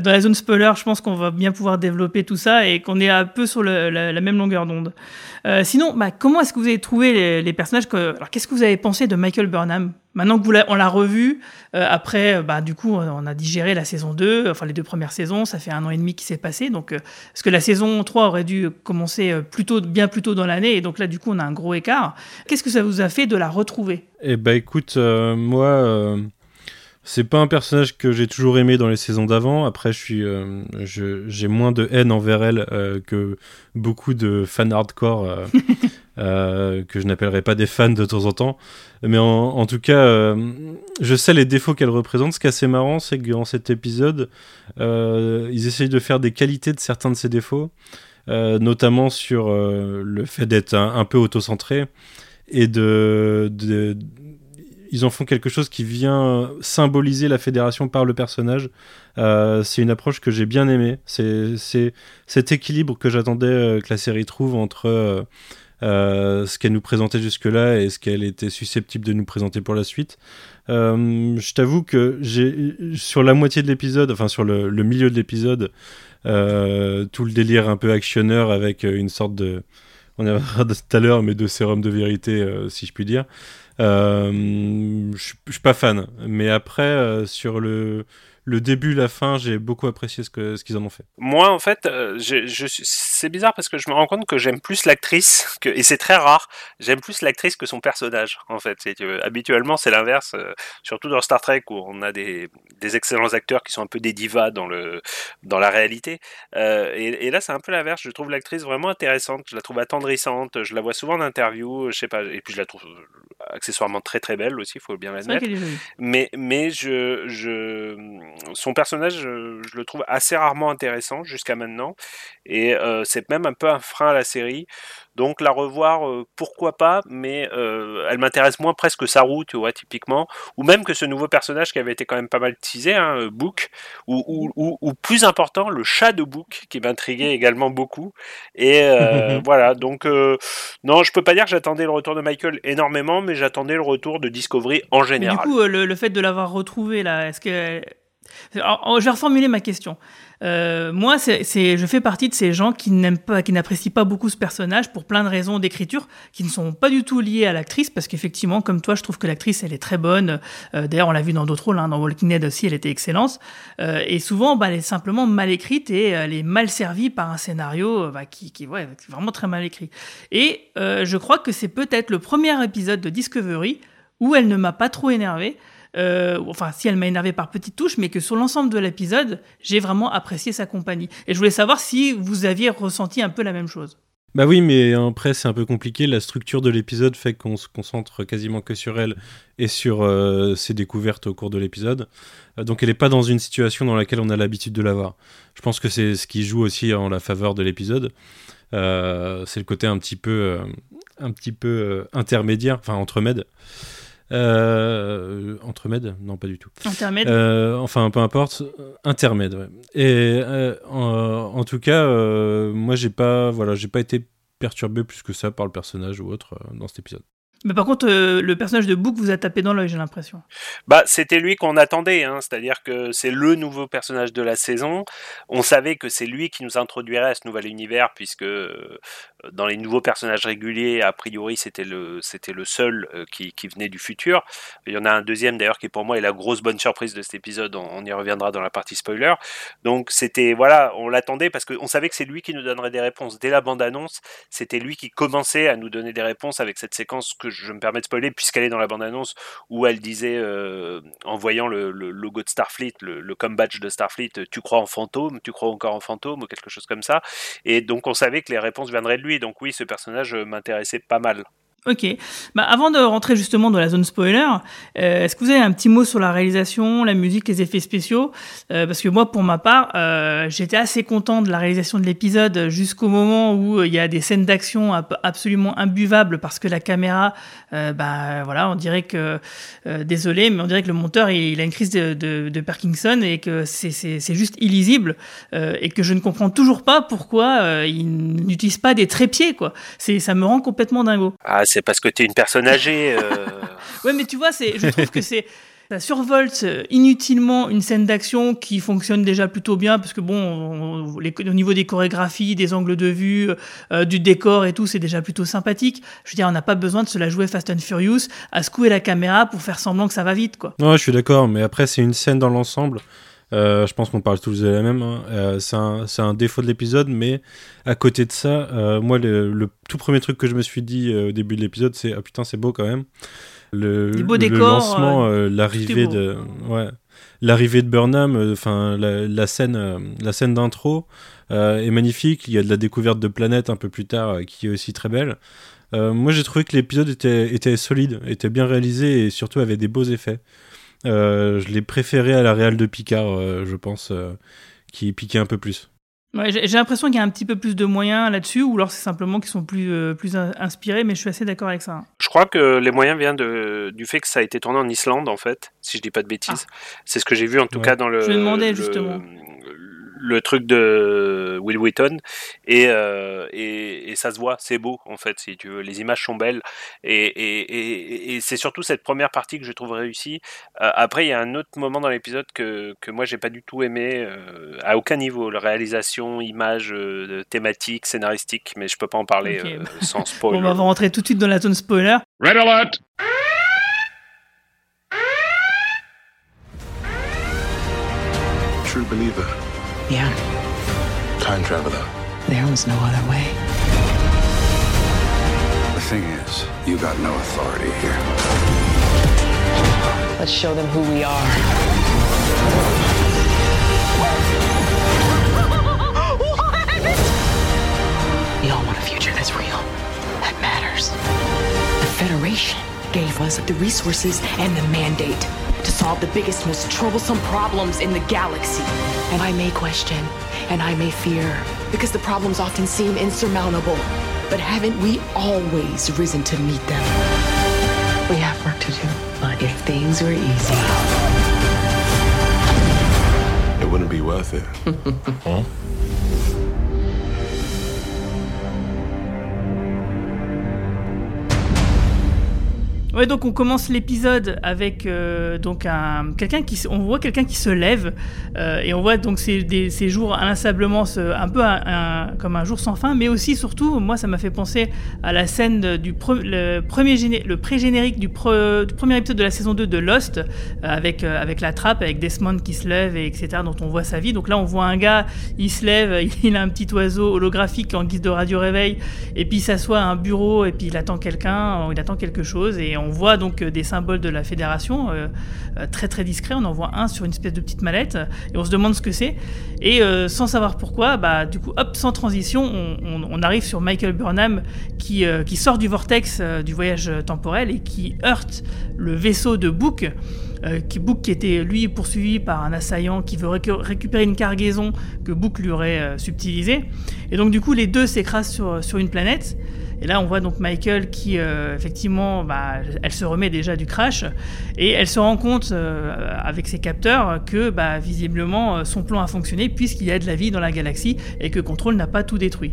dans la zone spoiler, je pense qu'on va bien pouvoir développer tout ça et qu'on est un peu sur la, la même longueur d'onde. Euh, sinon, bah, comment est-ce que vous avez trouvé les, les personnages que, Alors qu'est-ce que vous avez pensé de Michael Burnham? Maintenant que vous on l'a revu, euh, après, euh, bah, du coup, on a digéré la saison 2, enfin les deux premières saisons, ça fait un an et demi qui s'est passé, donc euh, parce que la saison 3 aurait dû commencer euh, plus tôt, bien plus tôt dans l'année, et donc là, du coup, on a un gros écart. Qu'est-ce que ça vous a fait de la retrouver? Eh bah écoute, euh, moi, euh, c'est pas un personnage que j'ai toujours aimé dans les saisons d'avant. Après, je suis, euh, je- j'ai moins de haine envers elle euh, que beaucoup de fans hardcore euh, que je n'appellerai pas des fans de temps en temps. Mais en, tout cas, je sais les défauts qu'elle représente. Ce qui est assez marrant, c'est que dans cet épisode, ils essayent de faire des qualités de certains de ces défauts. notamment sur le fait d'être un, peu auto-centré et de, ils en font quelque chose qui vient symboliser la fédération par le personnage. Euh, c'est une approche que j'ai bien aimée. C'est cet équilibre que j'attendais euh, que la série trouve entre euh, ce qu'elle nous présentait jusque-là et ce qu'elle était susceptible de nous présenter pour la suite. je t'avoue que sur la moitié de l'épisode, enfin sur le, milieu de l'épisode, tout le délire un peu actionneur avec une sorte de on a tout à l'heure, mais de sérum de vérité, si je puis dire. Euh, je suis pas fan, mais après euh, sur le le début, la fin, j'ai beaucoup apprécié ce qu'ils ce qu'ils en ont fait. Moi, en fait, euh, je, je, c'est bizarre parce que je me rends compte que j'aime plus l'actrice, que, et c'est très rare, j'aime plus l'actrice que son personnage, en fait. C'est, habituellement, c'est l'inverse, euh, surtout dans Star Trek où on a des, des, excellents acteurs qui sont un peu des divas dans, le, dans la réalité. Euh, et, et, là, c'est un peu l'inverse. Je trouve l'actrice vraiment intéressante, je la trouve attendrissante, je la vois souvent en interview, je sais pas, et puis je la trouve accessoirement très très belle aussi, il faut bien l'admettre. Mais, mais je, je son personnage, je, le trouve assez rarement intéressant jusqu'à maintenant, et euh, c'est même un peu un frein à la série. Donc la revoir, euh, pourquoi pas, mais euh, elle m'intéresse moins presque Saru, tu vois, typiquement, ou même que ce nouveau personnage qui avait été quand même pas mal teasé, hein, Book, ou, ou, plus important, le chat de Book, qui m'intriguait également beaucoup. Et voilà, donc non, je peux pas dire que j'attendais le retour de Michael énormément, mais j'attendais le retour de Discovery en général. du coup, le, le fait de l'avoir retrouvé là, est-ce que je vais reformuler ma question. Euh, moi, je fais partie de ces gens qui n'apprécient pas beaucoup ce personnage pour plein de raisons d'écriture qui ne sont pas du tout liées à l'actrice, parce qu'effectivement, comme toi, je trouve que l'actrice, elle est très bonne. Euh, d'ailleurs, on l'a vu dans d'autres rôles, hein, dans Walking Dead aussi, elle était excellente. Euh, et souvent, bah, elle est simplement mal écrite et elle est mal servie par un scénario bah, qui, ouais, vraiment très mal écrit. Et je crois que c'est peut-être le premier épisode de Discovery où elle ne m'a pas trop énervé. Euh, enfin si elle m'a énervé par petites touches, mais que sur l'ensemble de l'épisode, j'ai vraiment apprécié sa compagnie. Et je voulais savoir si vous aviez ressenti un peu la même chose. Bah oui, mais après c'est un peu compliqué. La structure de l'épisode fait qu'on se concentre quasiment que sur elle et sur euh, ses découvertes au cours de l'épisode. Euh, donc elle n'est pas dans une situation dans laquelle on a l'habitude de la voir. Je pense que c'est ce qui joue aussi en la faveur de l'épisode. c'est le côté un petit peu, un petit peu intermédiaire, enfin entremède. Euh, entremède Non, pas du tout. Intermède euh, Enfin, peu importe. Intermède, ouais. Et euh, en, tout cas, moi, j'ai pas, voilà, j'ai pas été perturbé plus que ça par le personnage ou autre dans cet épisode. Mais par contre, euh, le personnage de Book vous a tapé dans l'œil, j'ai l'impression. Bah, c'était lui qu'on attendait, hein. c'est-à-dire que c'est le nouveau personnage de la saison. On savait que c'est lui qui nous introduirait à ce nouvel univers, puisque euh, dans les nouveaux personnages réguliers, a priori, c'était le, c'était le seul euh, qui, venait du futur. Il y en a un deuxième d'ailleurs qui pour moi est la grosse bonne surprise de cet épisode. On, y reviendra dans la partie spoiler. Donc c'était voilà, on l'attendait parce qu'on savait que c'est lui qui nous donnerait des réponses dès la bande-annonce. C'était lui qui commençait à nous donner des réponses avec cette séquence que je me permets de spoiler, puisqu'elle est dans la bande-annonce, où elle disait, euh, en voyant le, logo de Starfleet, le, le badge de Starfleet, tu crois en fantôme, tu crois encore en fantôme, ou quelque chose comme ça. Et donc on savait que les réponses viendraient de lui. Donc oui, ce personnage m'intéressait pas mal. Ok. Bah, avant de rentrer justement dans la zone spoiler, euh, est-ce que vous avez un petit mot sur la réalisation, la musique, les effets spéciaux? Euh, Parce que moi, pour ma part, euh, j'étais assez content de la réalisation de l'épisode jusqu'au moment où il y a des scènes d'action absolument imbuvables parce que la caméra, bah voilà, on dirait que désolé, mais on dirait que le monteur il, a une crise de, de, de Parkinson et que c'est juste illisible et que je ne comprends toujours pas pourquoi il n'utilise pas des trépieds quoi. Ça me rend complètement dingo. Ah, c'est parce que tu es une personne âgée. Euh... ouais, mais tu vois, c'est, je trouve que c'est. Ça survolte inutilement une scène d'action qui fonctionne déjà plutôt bien parce que bon, au niveau des chorégraphies, des angles de vue, euh, du décor et tout, c'est déjà plutôt sympathique. Je veux dire, on n'a pas besoin de se la jouer Fast and Furious à secouer la caméra pour faire semblant que ça va vite, quoi. Ouais, je suis d'accord, mais après c'est une scène dans l'ensemble. Euh, je pense qu'on parle tous de la même. Hein. Euh, c'est un, un, défaut de l'épisode, mais à côté de ça, euh, moi, le, le, tout premier truc que je me suis dit au début de l'épisode, c'est ah putain, c'est beau quand même. Le, décors, lancement, l'arrivée de, ouais, l'arrivée de Burnham, enfin la, scène, la scène d'intro est magnifique. Il y a de la découverte de planètes un peu plus tard qui est aussi très belle. moi, j'ai trouvé que l'épisode était, était solide, était bien réalisé et surtout avait des beaux effets. Je l'ai préféré à la réelle de Picard, je pense, qui piquait un peu plus j'ai l'impression qu'il y a un petit peu plus de moyens là-dessus, ou alors c'est simplement qu'ils sont plus, euh, plus inspirés, mais je suis assez d'accord avec ça. Je crois que les moyens viennent de, du fait que ça a été tourné en Islande, en fait, si je dis pas de bêtises. Ah. C'est ce que j'ai vu en tout cas dans le. Je me demandais justement le truc de Will Wheaton et, euh, et, et, ça se voit, c'est beau en fait, si tu veux. Les images sont belles et, et, et c'est surtout cette première partie que je trouve réussie. Euh, après, il y a un autre moment dans l'épisode que, que moi j'ai pas du tout aimé euh, à aucun niveau, la réalisation, image, thématique, scénaristique, mais je peux pas en parler sans spoiler. on va rentrer tout de suite dans la zone spoiler. Red alert! True believer. Yeah. Time traveler. There was no other way. The thing is, you got no authority here. Let's show them who we are. We all want a future that's real, that matters. The Federation gave us the resources and the mandate to solve the biggest, most troublesome problems in the galaxy. And I may question, and I may fear, because the problems often seem insurmountable. But haven't we always risen to meet them? We have work to do, but if things were easy, it wouldn't be worth it. huh? Ouais, donc on commence l'épisode avec euh, donc un quelqu'un qui on voit quelqu'un qui se lève euh, et on voit donc ces, ces jours inlassablement un peu comme un jour sans fin, mais aussi surtout moi ça m'a fait penser à la scène du premier le pré-générique du, premier épisode de la saison 2 de Lost euh, avec avec la trappe avec Desmond qui se lève et etc dont on voit sa vie. Donc là on voit un gars, il se lève, il a un petit oiseau holographique en guise de radio réveil et puis il s'assoit à un bureau et puis il attend quelqu'un, il attend quelque chose et on on voit donc euh, des symboles de la fédération euh, euh, très très discrets. On en voit un sur une espèce de petite mallette et on se demande ce que c'est. Et sans savoir pourquoi, bah, du coup, hop, sans transition, on, arrive sur Michael Burnham qui, qui sort du vortex du voyage temporel et qui heurte le vaisseau de Book. qui Book qui était lui poursuivi par un assaillant qui veut récupérer une cargaison que Book lui aurait subtilisée. Et donc du coup les deux s'écrasent sur, sur une planète. Et là, on voit donc Michael qui, euh, effectivement, bah, elle se remet déjà du crash et elle se rend compte euh, avec ses capteurs que, bah, visiblement, euh, son plan a fonctionné puisqu'il y a de la vie dans la galaxie et que Control n'a pas tout détruit.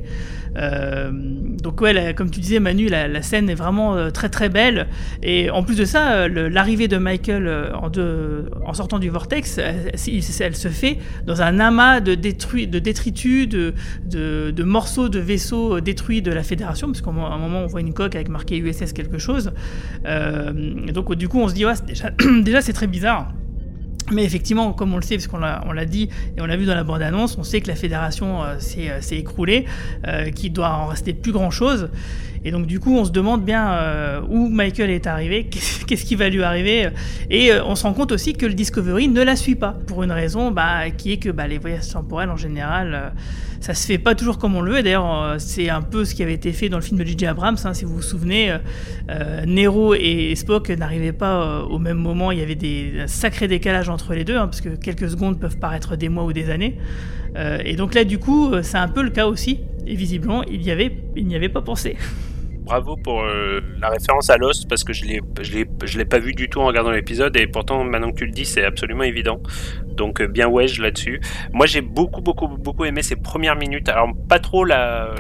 donc, ouais, comme tu disais, Manu, la, scène est vraiment très très belle. Et en plus de ça, l'arrivée de Michael en, sortant du vortex, elle, se fait dans un amas de, détritus, de, de, morceaux de vaisseaux détruits de la Fédération, parce qu'on à un moment on voit une coque avec marqué USS quelque chose. Euh, donc du coup on se dit déjà, déjà c'est très bizarre. Mais effectivement, comme on le sait, parce qu'on l'a dit et on l'a vu dans la bande-annonce, on sait que la fédération euh, euh, s'est écroulée, qu'il doit en rester plus grand-chose. Et donc du coup, on se demande bien euh, où Michael est arrivé, qu'est-ce qui va lui arriver. Et euh, on se rend compte aussi que le Discovery ne la suit pas, pour une raison bah, qui est que bah, les voyages temporels en général, euh, ça se fait pas toujours comme on le veut. D'ailleurs, c'est un peu ce qui avait été fait dans le film de J.J. Abrams, hein, si vous vous souvenez. Nero et Spock n'arrivaient pas au même moment, il y avait des sacrés décalages entre les deux, hein, parce que quelques secondes peuvent paraître des mois ou des années. et donc là, du coup, c'est un peu le cas aussi. Et visiblement, il n'y avait pas pensé bravo pour euh, la référence à Lost parce que je l'ai, l'ai, pas vu du tout en regardant l'épisode et pourtant maintenant que tu le dis c'est absolument évident. Donc euh, bien ouais là-dessus. Moi j'ai beaucoup beaucoup beaucoup aimé ces premières minutes. Alors pas trop la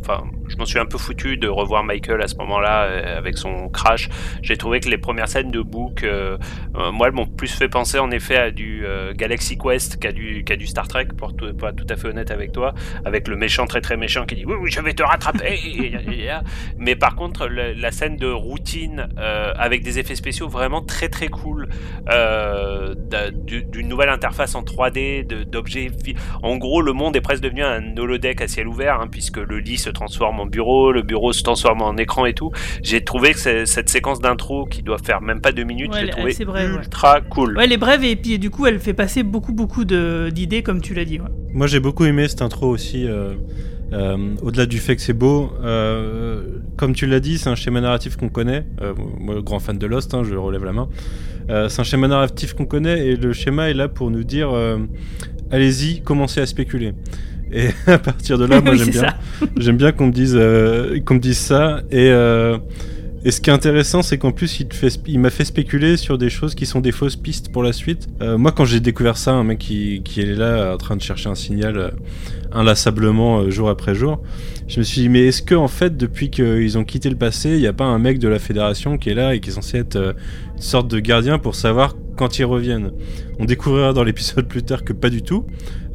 enfin, je m'en suis un peu foutu de revoir Michael à ce moment-là euh, avec son crash. J'ai trouvé que les premières scènes de Book, euh, euh, moi, elles m'ont plus fait penser en effet à du Galaxy Quest qu'à du, du Star Trek, pour, tout, être tout à fait honnête avec toi, avec le méchant très très méchant qui dit oui, oui, je vais te rattraper. Mais par contre, la, scène de routine avec des effets spéciaux vraiment très très cool, d'une nouvelle interface en 3D, d'objets. En gros, le monde est presque devenu un holodeck à ciel ouvert, hein, puisque le lit se transforme en bureau, le bureau se transforme en écran et tout. J'ai trouvé que cette séquence d'intro qui doit faire même pas deux minutes, Ouais, j'ai trouvé ouais. ultra cool. Ouais, elle est brève et puis du coup, elle fait passer beaucoup, beaucoup d'idées, comme tu l'as dit. ouais. Moi j'ai beaucoup aimé cette intro aussi. euh, euh, Au-delà du fait que c'est beau, euh, comme tu l'as dit, c'est un schéma narratif qu'on connaît. Euh, moi, grand fan de Lost, hein, je relève la main. Euh, c'est un schéma narratif qu'on connaît et le schéma est là pour nous dire euh, allez-y, commencez à spéculer. Et à partir de là, moi Oui, j'aime bien, j'aime bien qu'on me dise, euh, qu'on me dise ça. Et, euh, et ce qui est intéressant, c'est qu'en plus, il, m'a fait spéculer sur des choses qui sont des fausses pistes pour la suite. Euh, moi, quand j'ai découvert ça, un mec qui, est là en train de chercher un signal euh, inlassablement euh, jour après jour, je me suis dit, mais est-ce que en fait, depuis qu'ils ont quitté le passé, il n'y a pas un mec de la fédération qui est là et qui est censé être euh, une sorte de gardien pour savoir quand ils reviennent? On découvrira dans l'épisode plus tard que pas du tout.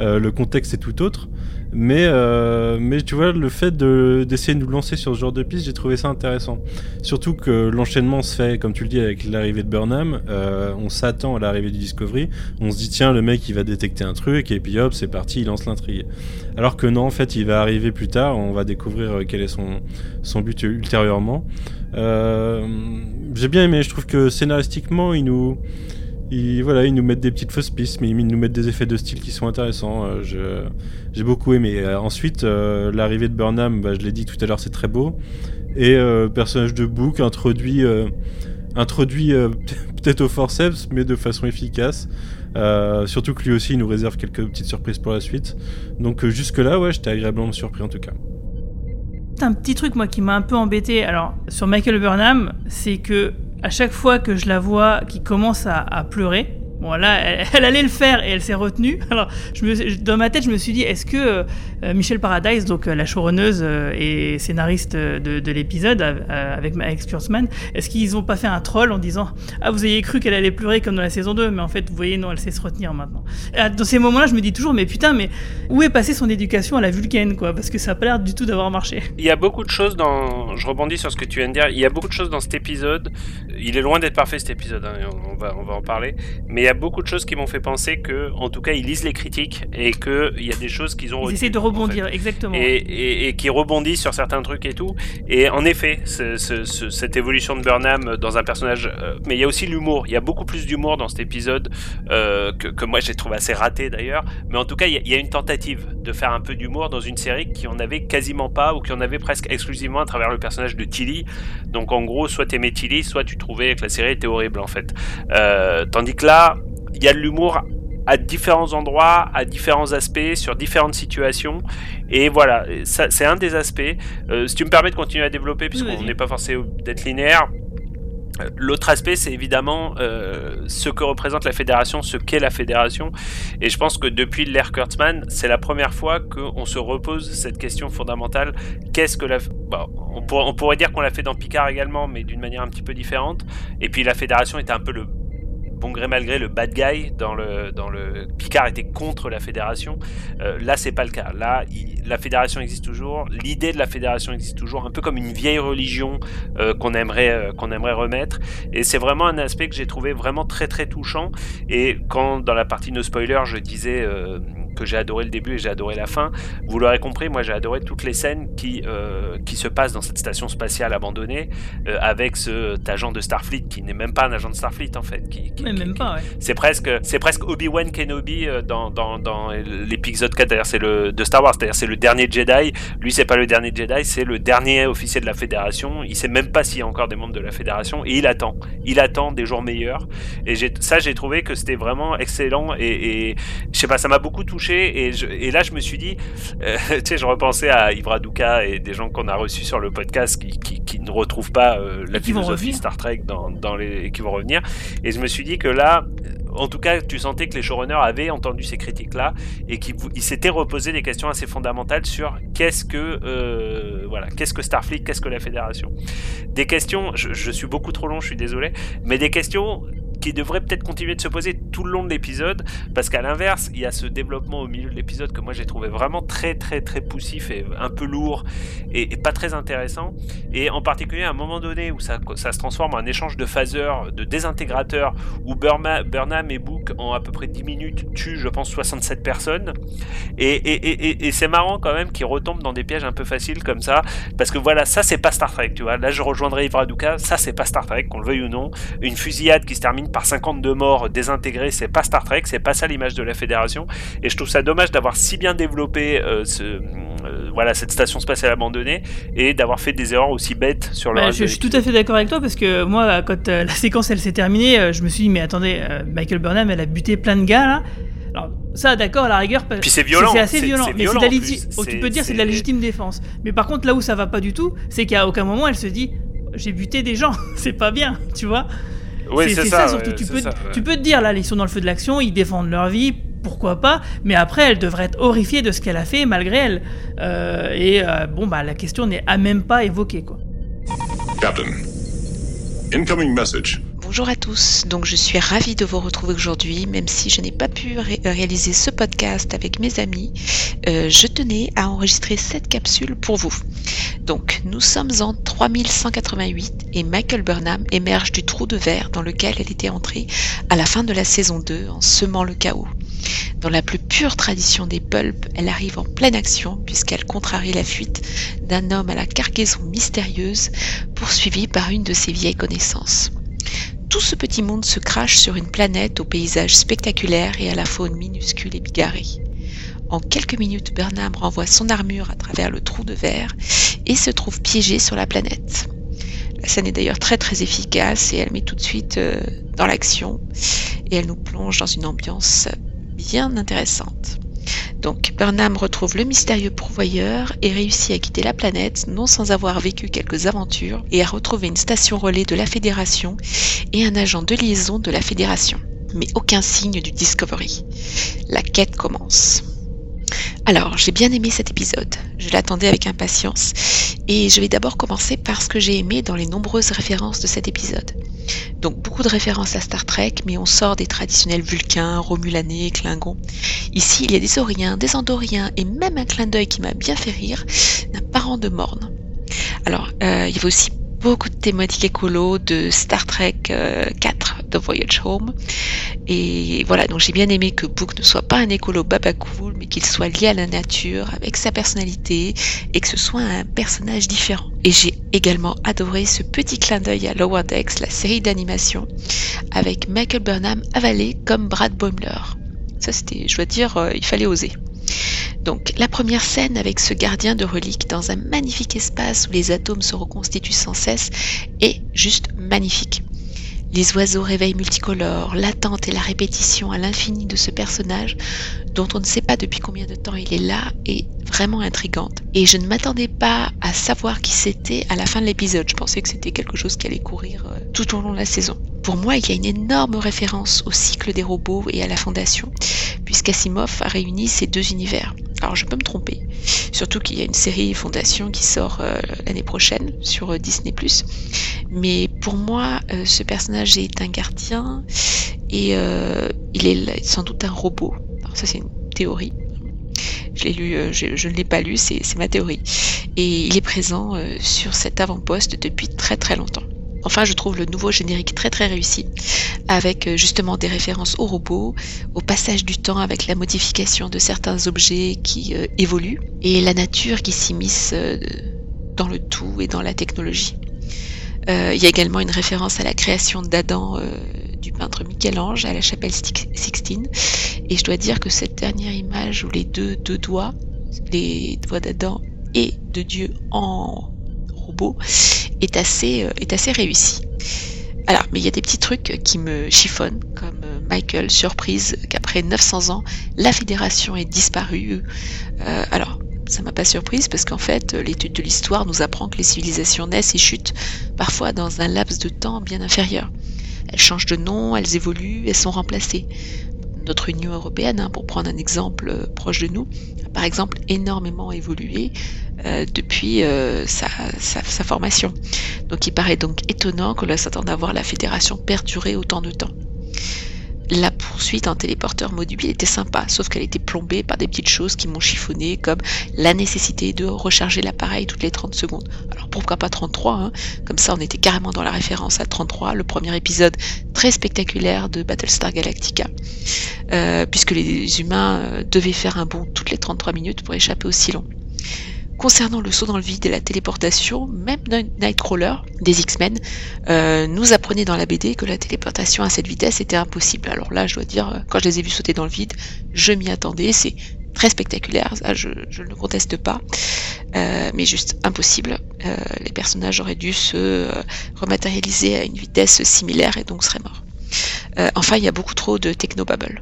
Euh, le contexte est tout autre. Mais, euh, mais tu vois, le fait de- d'essayer de nous lancer sur ce genre de piste, j'ai trouvé ça intéressant. Surtout que l'enchaînement se fait, comme tu le dis, avec l'arrivée de Burnham. Euh, on s'attend à l'arrivée du Discovery. On se dit, tiens, le mec, il va détecter un truc, et puis hop, c'est parti, il lance l'intrigue. Alors que non, en fait, il va arriver plus tard. On va découvrir euh, quel est son, son but ultérieurement. J'ai bien aimé. Je trouve que scénaristiquement, il nous. Ils, voilà, ils nous mettent des petites fausses pistes, mais ils nous mettent des effets de style qui sont intéressants. Euh, J'ai beaucoup aimé. Euh, ensuite, euh, l'arrivée de Burnham, bah, je l'ai dit tout à l'heure, c'est très beau. Et personnage de Book introduit, introduit peut-être au forceps, mais de façon efficace. Surtout que lui aussi, il nous réserve quelques petites surprises pour la suite. Donc jusque-là, ouais, j'étais agréablement surpris en tout cas. Un petit truc moi qui m'a un peu embêté alors sur Michael Burnham, c'est que à chaque fois que je la vois qui commence à, pleurer, bon là elle, allait le faire et elle s'est retenue. Alors je me, dans ma tête je me suis dit est-ce que euh, Michelle Paradise donc euh, la showrunneuse euh, et scénariste euh, de, de l'épisode euh, avec Alex Kurtzman, est-ce qu'ils ont pas fait un troll en disant ah vous ayez cru qu'elle allait pleurer comme dans la saison 2 mais en fait vous voyez non elle sait se retenir maintenant. Dans ces moments-là je me dis toujours mais putain mais où est passée son éducation à la vulcaine quoi? Parce que ça a pas l'air du tout d'avoir marché. Il y a beaucoup de choses dans. Je rebondis sur ce que tu viens de dire. Il y a beaucoup de choses dans cet épisode. Il est loin d'être parfait cet épisode. hein, on, va, on va en parler. Mais beaucoup de choses qui m'ont fait penser que, en tout cas, ils lisent les critiques et que il y a des choses qu'ils ont. Ils essaient de en rebondir, fait. exactement. Et, et- et qui rebondissent sur certains trucs et tout. Et en effet, ce- ce- ce- cette évolution de Burnham dans un personnage. euh, mais il y a aussi l'humour. Il y a beaucoup plus d'humour dans cet épisode euh, que, que moi j'ai trouvé assez raté d'ailleurs. Mais en tout cas, il y, a- il y a une tentative de faire un peu d'humour dans une série qui en avait quasiment pas ou qui en avait presque exclusivement à travers le personnage de Tilly. Donc en gros, soit t'aimais Tilly, soit tu trouvais que la série était horrible en fait. Euh, tandis que là, il y a de l'humour à différents endroits, à différents aspects, sur différentes situations. Et voilà, ça, c'est un des aspects. Euh, si tu me permets de continuer à développer, puisqu'on n'est pas forcé d'être linéaire. euh, L'autre aspect, c'est évidemment euh, ce que représente la fédération, ce qu'est la fédération. Et je pense que depuis l'ère Kurtzman, c'est la première fois qu'on se repose cette question fondamentale. Qu'est-ce que la... bon, on, pour- on pourrait dire qu'on l'a fait dans Picard également, mais d'une manière un petit peu différente. Et puis la fédération était un peu le bon gré mal gré le bad guy dans le dans le Picard était contre la fédération. Euh, là c'est pas le cas. Là la fédération existe toujours. L'idée de la fédération existe toujours un peu comme une vieille religion euh, qu'on aimerait euh, qu'on aimerait remettre. Et c'est vraiment un aspect que j'ai trouvé vraiment très très touchant. Et quand dans la partie no spoiler je disais que j'ai adoré le début et j'ai adoré la fin vous l'aurez compris moi j'ai adoré toutes les scènes qui euh, qui se passent dans cette station spatiale abandonnée euh, avec ce agent de Starfleet qui n'est même pas un agent de Starfleet en fait qui, qui- Mais même pas, ouais. c'est presque, c'est presque Obi-Wan Kenobi euh, dans, dans, dans l'épisode 4, c'est-à-dire c'est le de Star Wars, c'est-à-dire c'est le dernier Jedi. Lui, c'est pas le dernier Jedi, c'est le dernier officier de la Fédération. Il sait même pas s'il y a encore des membres de la Fédération et il attend. Il attend des jours meilleurs. Et ça, j'ai trouvé que c'était vraiment excellent et, et je sais pas, ça m'a beaucoup touché. Et, je- et là, je me suis dit, euh, tu sais, je repensais à Ivra Duka et des gens qu'on a reçus sur le podcast qui, qui, qui ne retrouvent pas euh, la philosophie. Star Trek dans, dans les, et qui vont revenir. Et je me suis dit que là, en tout cas, tu sentais que les showrunners avaient entendu ces critiques-là et qu'ils s'étaient reposé des questions assez fondamentales sur qu'est-ce que euh, voilà, qu'est-ce que Starfleet, qu'est-ce que la Fédération? Des questions, je, je suis beaucoup trop long, je suis désolé, mais des questions qui devrait peut-être continuer de se poser tout le long de l'épisode, parce qu'à l'inverse, il y a ce développement au milieu de l'épisode que moi j'ai trouvé vraiment très très très poussif et un peu lourd et, pas très intéressant. Et en particulier à un moment donné où ça, se transforme en un échange de phaseurs, de désintégrateurs, où Burma, Burnham et Book en à peu près 10 minutes tuent, je pense, 67 personnes. Et c'est marrant quand même qu'ils retombent dans des pièges un peu faciles comme ça, parce que voilà, ça c'est pas Star Trek, tu vois. Là je rejoindrai Ivraduka, ça c'est pas Star Trek, qu'on le veuille ou non. Une fusillade qui se termine par 52 morts désintégrés, c'est pas Star Trek, c'est pas ça l'image de la Fédération. Et je trouve ça dommage d'avoir si bien développé euh, ce, euh, voilà, cette station spatiale abandonnée et d'avoir fait des erreurs aussi bêtes sur le bah, je, suis tout à fait d'accord avec toi parce que moi, quand euh, la séquence elle s'est terminée, je me suis dit, mais attendez, Michael Burnham, elle a buté plein de gars là. Alors, ça, d'accord, à la rigueur. Puis c'est violent. C'est assez violent. mais c'est oh, tu peux dire c'est de la légitime défense. Mais par contre, là où ça va pas du tout, c'est qu'à aucun moment elle se dit j'ai buté des gens. c'est pas bien, tu vois. Oui, c'est ça, surtout. tu, peux, tu peux te dire là, ils sont dans le feu de l'action, ils défendent leur vie, pourquoi pas, mais après elle devrait être horrifiée de ce qu'elle a fait malgré elle. Euh, et euh, bon, bah la question n'est à même pas évoquée quoi. Captain, incoming message. Bonjour à tous, donc je suis ravie de vous retrouver aujourd'hui, même si je n'ai pas pu réaliser ce podcast avec mes amis, euh, je tenais à enregistrer cette capsule pour vous. Donc nous sommes en 3188 et Michael Burnham émerge du trou de verre dans lequel elle était entrée à la fin de la saison 2 en semant le chaos. Dans la plus pure tradition des pulps, elle arrive en pleine action puisqu'elle contrarie la fuite d'un homme à la cargaison mystérieuse poursuivi par une de ses vieilles connaissances tout ce petit monde se crache sur une planète au paysage spectaculaire et à la faune minuscule et bigarrée. En quelques minutes, Burnham renvoie son armure à travers le trou de verre et se trouve piégé sur la planète. La scène est d'ailleurs très très efficace et elle met tout de suite euh, dans l'action et elle nous plonge dans une ambiance bien intéressante. Donc Burnham retrouve le mystérieux pourvoyeur et réussit à quitter la planète, non sans avoir vécu quelques aventures, et à retrouver une station relais de la Fédération et un agent de liaison de la Fédération. Mais aucun signe du Discovery. La quête commence. Alors, j'ai bien aimé cet épisode. Je l'attendais avec impatience. Et je vais d'abord commencer par ce que j'ai aimé dans les nombreuses références de cet épisode. Donc beaucoup de références à Star Trek, mais on sort des traditionnels Vulcains, Romulanais, Klingons. Ici, il y a des Sauriens, des Andoriens et même un clin d'œil qui m'a bien fait rire, d'un parent de Morne. Alors, euh, il y avait aussi beaucoup de thématiques écolo de Star Trek 4, euh, Voyage Home. Et voilà, donc j'ai bien aimé que Book ne soit pas un écolo babacool, mais qu'il soit lié à la nature, avec sa personnalité, et que ce soit un personnage différent. Et j'ai également adoré ce petit clin d'œil à Lower Decks, la série d'animation, avec Michael Burnham avalé comme Brad Boimler. Ça c'était, je dois dire, euh, il fallait oser. Donc la première scène avec ce gardien de reliques dans un magnifique espace où les atomes se reconstituent sans cesse est juste magnifique. Les oiseaux réveillent multicolores, l'attente et la répétition à l'infini de ce personnage dont on ne sait pas depuis combien de temps il est là est vraiment intrigante. Et je ne m'attendais pas à savoir qui c'était à la fin de l'épisode. Je pensais que c'était quelque chose qui allait courir euh, tout au long de la saison. Pour moi, il y a une énorme référence au cycle des robots et à la Fondation, puisqu'Asimov a réuni ces deux univers. Alors je peux me tromper, surtout qu'il y a une série Fondation qui sort euh, l'année prochaine sur euh, Disney ⁇ Mais pour moi, ce personnage est un gardien et il est sans doute un robot. Alors ça c'est une théorie. Je lu, euh, je, ne l'ai pas lu, c'est ma théorie. Et il est présent euh, sur cet avant-poste depuis très très longtemps. Enfin, je trouve le nouveau générique très très réussi, avec euh, justement des références aux robots, au passage du temps avec la modification de certains objets qui évoluent, et la nature qui s'immisce dans le tout et dans la technologie. il y a également une référence à la création d'Adam peintre Michel-Ange à la chapelle Sixtine. Et je dois dire que cette dernière image où les deux, doigts, les doigts d'Adam et de Dieu en robot, est assez, euh, réussie. Alors, mais il y a des petits trucs qui me chiffonnent, comme euh, Michael, surprise qu'après 900 ans, la fédération est disparue. Euh, alors, ça m'a pas surprise parce qu'en fait, l'étude de l'histoire nous apprend que les civilisations naissent et chutent, parfois dans un laps de temps bien inférieur. Elles changent de nom, elles évoluent, elles sont remplacées. Notre Union européenne, hein, pour prendre un exemple euh, proche de nous, a par exemple énormément évolué euh, depuis euh, sa, formation. Donc il paraît donc étonnant que l'on s'attende à voir la fédération perdurer autant de temps. La poursuite en téléporteur mobile était sympa, sauf qu'elle était plombée par des petites choses qui m'ont chiffonné, comme la nécessité de recharger l'appareil toutes les 30 secondes. Alors pourquoi pas 33 hein? Comme ça, on était carrément dans la référence à 33, le premier épisode très spectaculaire de Battlestar Galactica, euh, puisque les humains euh, devaient faire un bond toutes les 33 minutes pour échapper au long. Concernant le saut dans le vide et la téléportation, même Nightcrawler des X-Men euh, nous apprenait dans la BD que la téléportation à cette vitesse était impossible. Alors là, je dois dire, euh, quand je les ai vus sauter dans le vide, je m'y attendais. C'est très spectaculaire, ça je, ne le conteste pas, euh, mais juste impossible. les personnages auraient dû se rematérialiser à une vitesse similaire et donc seraient morts. enfin, il y a beaucoup trop de technobabble.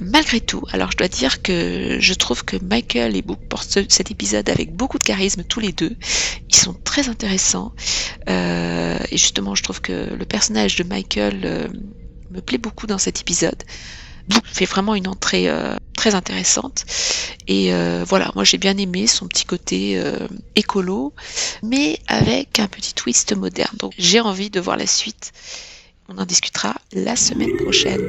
Malgré tout, alors je dois dire que je trouve que Michael et Book portent cet épisode avec beaucoup de charisme tous les deux. Ils sont très intéressants. Euh, et justement, je trouve que le personnage de Michael euh, me plaît beaucoup dans cet épisode. Book fait vraiment une entrée euh, très intéressante. Et voilà, moi j'ai bien aimé son petit côté écolo, mais avec un petit twist moderne. Donc j'ai envie de voir la suite. On en discutera la semaine prochaine.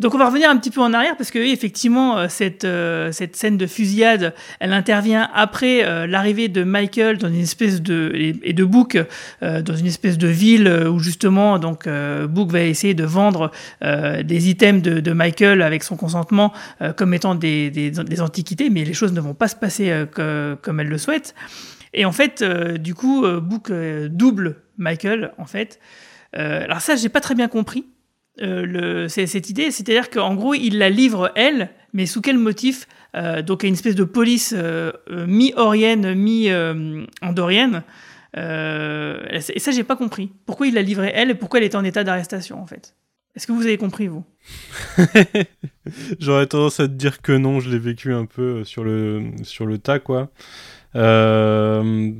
Donc on va revenir un petit peu en arrière parce que effectivement euh, cette euh, cette scène de fusillade, elle intervient après euh, l'arrivée de Michael dans une espèce de et, de Book dans une espèce de ville où justement donc Book va essayer de vendre des items de, Michael avec son consentement comme étant des, des, des, antiquités, mais les choses ne vont pas se passer comme elle le souhaite. Et en fait, du coup, Book double Michael en fait. alors ça, j'ai pas très bien compris. Euh, cette idée, c'est-à-dire qu'en gros, il la livre elle, mais sous quel motif euh, Donc, à une espèce de police euh, mi-orienne, mi-andorienne. et ça, j'ai pas compris. Pourquoi il la livrait elle et pourquoi elle était en état d'arrestation, en fait? Est-ce que vous avez compris, vous? J'aurais tendance à te dire que non, je l'ai vécu un peu sur le, sur le tas, quoi. Euh,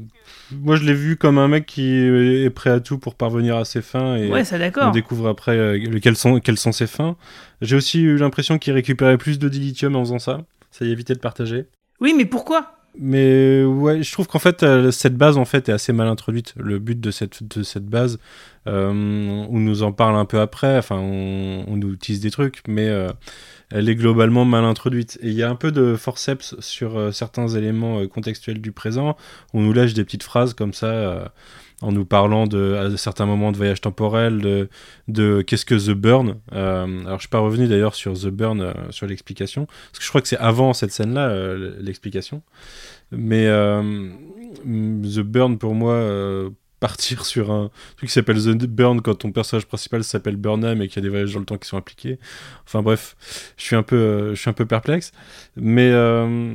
moi, je l'ai vu comme un mec qui est prêt à tout pour parvenir à ses fins et on découvre après euh, quelles, sont, quelles sont ses fins. J'ai aussi eu l'impression qu'il récupérait plus de dilithium en faisant ça. Ça y évitait de partager. Oui, mais pourquoi? Mais ouais, je trouve qu'en fait euh, cette base en fait est assez mal introduite. Le but de cette de cette base, euh, on nous en parle un peu après. Enfin, on, on nous utilise des trucs, mais elle est globalement mal introduite. Et il y a un peu de forceps sur euh, certains éléments euh, contextuels du présent. On nous lâche des petites phrases comme ça euh, en nous parlant de, à certains moments de voyage temporel, de, de qu'est-ce que The Burn. alors je suis pas revenu d'ailleurs sur The Burn, sur l'explication, parce que je crois que c'est avant cette scène-là, l'explication. Mais The Burn pour moi partir sur un truc qui s'appelle The Burn quand ton personnage principal s'appelle Burnham et qu'il y a des voyages dans le temps qui sont impliqués. Enfin bref, je suis un peu, euh, je suis un peu perplexe. Mais euh,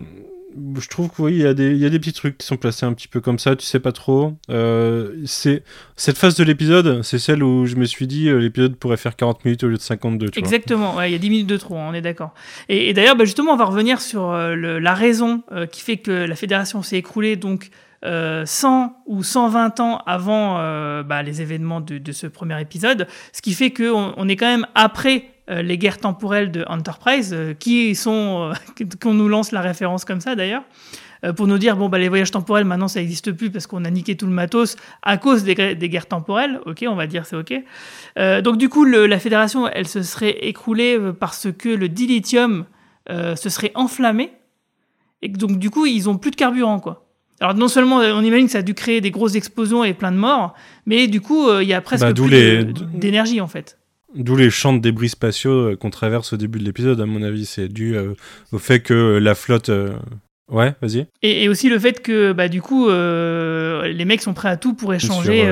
je trouve que oui, y, y a des petits trucs qui sont placés un petit peu comme ça, tu sais pas trop. Euh, Cette phase de l'épisode, c'est celle où je me suis dit l'épisode pourrait faire 40 minutes au lieu de 52. Tu Exactement, il y a 10 minutes de trop, hein, on est d'accord. Et, d'ailleurs, bah, justement, on va revenir sur la raison qui fait que la fédération s'est écroulée. Donc, 100 euh, ou 120 ans avant euh, bah, les événements de, ce premier épisode, ce qui fait qu'on on est quand même après euh, les guerres temporelles de Enterprise, qui sont qu'on nous lance la référence comme ça d'ailleurs, pour nous dire bon bah les voyages temporels maintenant ça n'existe plus parce qu'on a niqué tout le matos à cause des, guerres temporelles. Ok, on va dire c'est ok. donc du coup la fédération elle se serait écroulée parce que le dilithium se serait enflammé et donc du coup ils ont plus de carburant quoi. Alors non seulement on imagine que ça a dû créer des grosses explosions et plein de morts, mais du coup euh, il y a presque bah, plus d'énergie en fait. D'où les champs de débris spatiaux euh, qu'on traverse au début de l'épisode, à mon avis. C'est dû euh, au fait que la flotte. Ouais, vas-y. Et, aussi le fait que, bah, du coup, les mecs sont prêts à tout pour échanger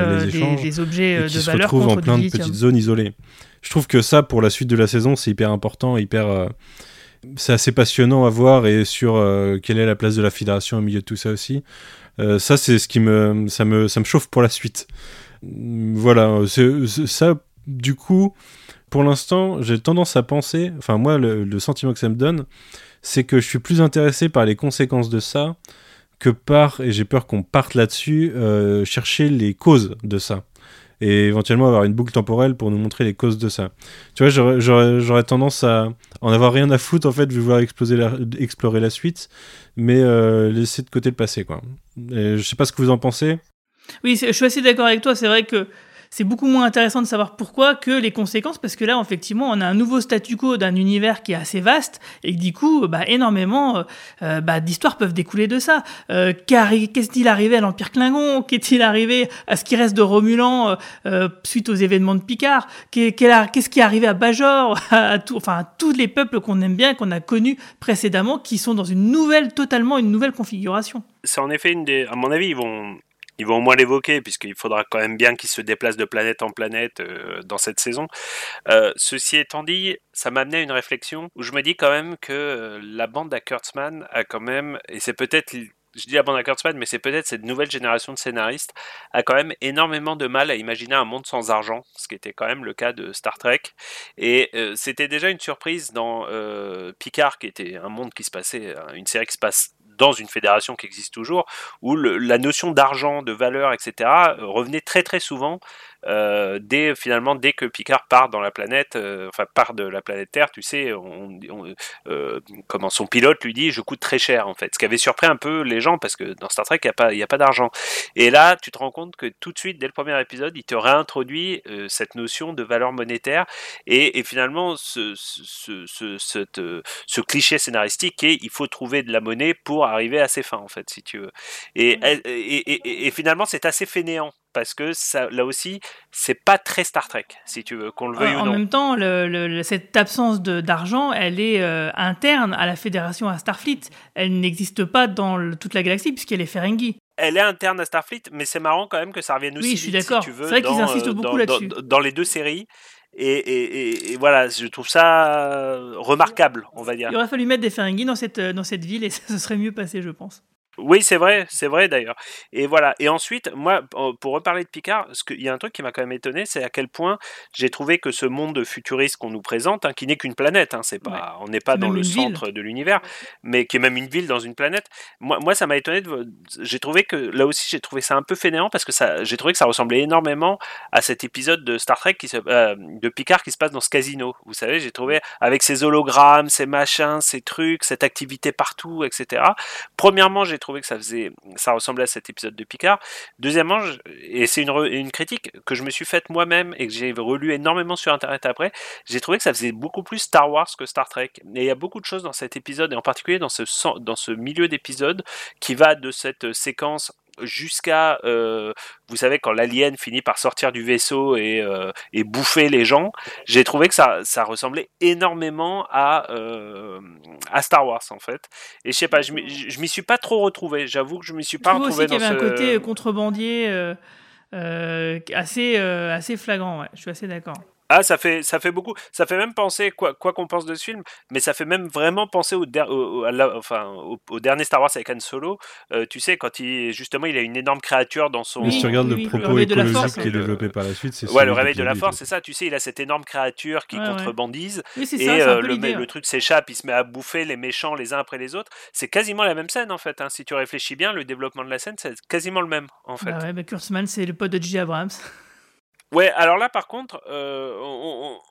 des, objets de valeur. se retrouvent en plein de petites zones isolées. Je trouve que ça, pour la suite de la saison, c'est hyper important, hyper c'est assez passionnant à voir et sur euh, quelle est la place de la fédération au milieu de tout ça aussi. Euh, ça, c'est ce qui me ça, me, ça me chauffe pour la suite. Voilà, ça, du coup, pour l'instant, j'ai tendance à penser, enfin, moi, le, sentiment que ça me donne, c'est que je suis plus intéressé par les conséquences de ça que par, et j'ai peur qu'on parte là-dessus, euh, chercher les causes de ça et éventuellement avoir une boucle temporelle pour nous montrer les causes de ça. Tu vois, j'aurais tendance à en avoir rien à foutre en fait, vouloir exploser explorer la suite, mais euh, laisser de côté le passé quoi. Et je sais pas ce que vous en pensez. Oui, je suis assez d'accord avec toi. C'est vrai que c'est beaucoup moins intéressant de savoir pourquoi que les conséquences, parce que là, effectivement, on a un nouveau statu quo d'un univers qui est assez vaste et du coup, bah, énormément euh, bah, d'histoires peuvent découler de ça. Euh, Qu'est-ce qu'il arrivé à l'Empire Klingon? Qu'est-il arrivé à ce qui reste de Romulan euh, suite aux événements de Picard? Qu'est-ce qui est arrivé à Bajor? Enfin, à tous les peuples qu'on aime bien, qu'on a connus précédemment, qui sont dans une nouvelle, totalement une nouvelle configuration. C'est en effet une des. À mon avis, ils vont ils vont au moins l'évoquer, puisqu'il faudra quand même bien qu'ils se déplacent de planète en planète euh, dans cette saison. Euh, ceci étant dit, ça m'a amené à une réflexion où je me dis quand même que euh, la bande à Kurtzman a quand même, et c'est peut-être je dis la bande à Kurtzman, mais c'est peut-être cette nouvelle génération de scénaristes, a quand même énormément de mal à imaginer un monde sans argent, ce qui était quand même le cas de Star Trek. Et c'était déjà une surprise dans Picard, qui était un monde qui se passait, une série qui se passe dans une fédération qui existe toujours, où la notion d'argent, de valeur, etc., euh, revenait très très souvent euh, dès finalement dès que Picard part dans la planète, euh, enfin part de la planète Terre, tu sais, on, euh, comment son pilote lui dit je coûte très cher en fait, ce qui avait surpris un peu les gens parce que dans Star Trek il n'y a pas il a pas d'argent. Et là tu te rends compte que tout de suite dès le premier épisode il te réintroduit cette notion de valeur monétaire et, et finalement ce, ce, ce, ce, cliché scénaristique est il faut trouver de la monnaie pour arriver à ses fins en fait si tu veux. Et, et, et, et finalement c'est assez fainéant parce que ça, là aussi, c'est pas très Star Trek, si tu veux, qu'on le veuille en, ou non. En même temps, le, cette absence d'argent, elle est euh, interne à la fédération à Starfleet. Elle n'existe pas dans toute la galaxie puisqu'elle est Ferengi. Elle est interne à Starfleet, mais c'est marrant quand même que ça revienne aussi. Oui, je suis d'accord. c'est vrai qu'ils insistent euh, beaucoup là-dessus. Dans, les deux séries. Et, et, et, voilà, je trouve ça remarquable, on va dire. Il aurait fallu mettre des Ferengi dans cette, dans cette ville et ça se serait mieux passé, je pense. Oui, c'est vrai, c'est vrai d'ailleurs. Et voilà. Et ensuite, moi, pour reparler de Picard, il y a un truc qui m'a quand même étonné, c'est à quel point j'ai trouvé que ce monde futuriste qu'on nous présente, hein, qui n'est qu'une planète, hein, c'est pas, on n'est pas dans le centre de l'univers, mais qui est même une ville dans une planète. Moi, moi ça m'a étonné. J'ai trouvé que là aussi, j'ai trouvé ça un peu fainéant parce que ça, j'ai trouvé que ça ressemblait énormément à cet épisode de Star Trek qui se, euh, de Picard qui se passe dans ce casino. Vous savez, j'ai trouvé avec ces hologrammes, ces machins, ces trucs, cette activité partout, etc. Premièrement, j'ai trouvé trouvé que ça faisait, ça ressemblait à cet épisode de Picard. Deuxièmement, et c'est une, critique que je me suis faite moi-même et que j'ai relu énormément sur Internet après, j'ai trouvé que ça faisait beaucoup plus Star Wars que Star Trek. Et il y a beaucoup de choses dans cet épisode, et en particulier dans ce, dans ce milieu d'épisode, qui va de cette séquence jusqu'à, euh, vous savez, quand l'alien finit par sortir du vaisseau et, euh, et bouffer les gens, j'ai trouvé que ça, ça ressemblait énormément à, euh, à Star Wars en fait. Et je sais pas, je m'y suis pas trop retrouvé. J'avoue que je m'y suis pas retrouvé. aussi qu'il y avait un côté contrebandier assez, assez flagrant. Ouais. Je suis assez d'accord. Ah, ça fait, ça fait beaucoup. Ça fait même penser, quoi qu'on pense de ce film, mais ça fait même vraiment penser au, au, enfin, au, dernier Star Wars avec Han Solo. Euh, tu sais, quand il, justement, il a une énorme créature dans son. Mais si tu regardes le propos écologique qui est développé par la suite, c'est Ouais, le réveil de la force, c'est ça. Tu sais, il a cette énorme créature qui contrebandise. et euh, le, le, truc s'échappe, il se met à bouffer les méchants les uns après les autres. C'est quasiment la même scène, en fait. Hein. Si tu réfléchis bien, le développement de la scène, c'est quasiment le même, en fait. Bah ouais, mais Kurtzman, c'est le pote de J. Abrams. Ouais, alors là, par contre, euh,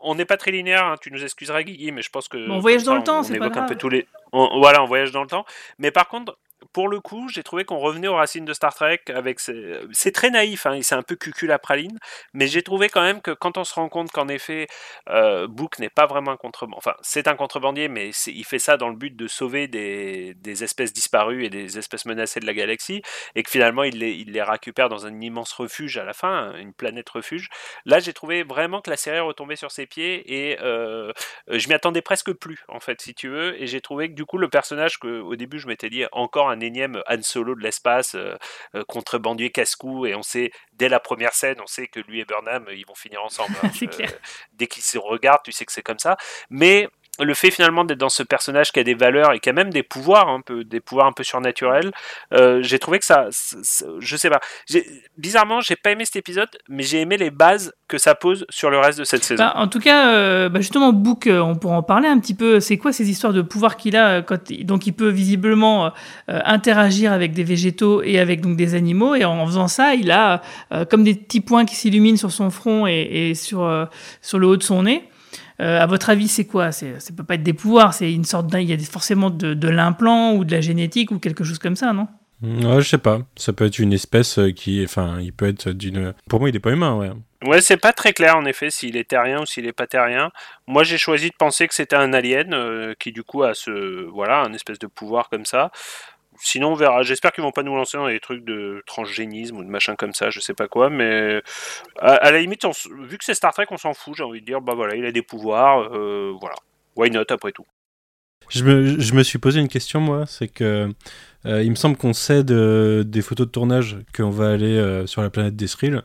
on n'est pas très linéaire. Hein, tu nous excuseras, Guigui, mais je pense que. on voyage dans le temps, c'est pas grave. un peu tous les. voilà, on voyage dans le temps. Mais par contre, pour le coup, j'ai trouvé qu'on revenait aux racines de Star Trek avec c'est très naïf, hein, c'est un peu cucul à praline, mais j'ai trouvé quand même que quand on se rend compte qu'en effet, euh, Book n'est pas vraiment un contrebandier, enfin c'est un contrebandier, mais il fait ça dans le but de sauver des, espèces disparues et des espèces menacées de la galaxie, et que finalement il les, récupère dans un immense refuge à la fin, une planète refuge. Là, j'ai trouvé vraiment que la série retombait sur ses pieds et euh, je m'y attendais presque plus en fait, si tu veux, et j'ai trouvé que du coup le personnage que au début je m'étais dit encore un énième Han Solo de l'espace, euh, euh, contrebandier casse-cou, et on sait, dès la première scène, on sait que lui et Burnham, ils vont finir ensemble. Hein. Euh, dès qu'ils se regardent, tu sais que c'est comme ça. Mais le fait finalement d'être dans ce personnage qui a des valeurs et qui a même des pouvoirs un peu des pouvoirs un peu surnaturels euh, j'ai trouvé que ça, je sais pas. Bizarrement j'ai pas aimé cet épisode mais j'ai aimé les bases que ça pose sur le reste de cette saison. Bah, en tout cas euh, bah, justement Book euh, on pourra en parler un petit peu. C'est quoi ces histoires de pouvoir qu'il a donc il peut visiblement interagir avec des végétaux et avec donc des animaux et en faisant ça il a comme des petits points qui s'illuminent sur son front et, et sur sur le haut de son nez euh, à votre avis, c'est quoi? Ça ne peut pas être des pouvoirs, c'est une sorte Il y a forcément de, de l'implant ou de la génétique ou quelque chose comme ça, non? Ouais, je sais pas. Ça peut être une espèce euh, qui, enfin, il peut être d'une. Pour moi, il est pas humain, ouais. Ouais, c'est pas très clair en effet s'il est terrien ou s'il est pas terrien. Moi, j'ai choisi de penser que c'était un alien euh, qui du coup a ce, voilà, un espèce de pouvoir comme ça. Sinon, on verra. J'espère qu'ils vont pas nous lancer dans des trucs de transgénisme ou de machin comme ça, je sais pas quoi. Mais à, la limite, vu que c'est Star Trek, on s'en fout. J'ai envie de dire, bah voilà, il a des pouvoirs, euh, voilà. Why not après tout? Je me, je me, suis posé une question, moi, c'est que euh, il me semble qu'on sait des photos de tournage qu'on va aller euh, sur la planète d'Esril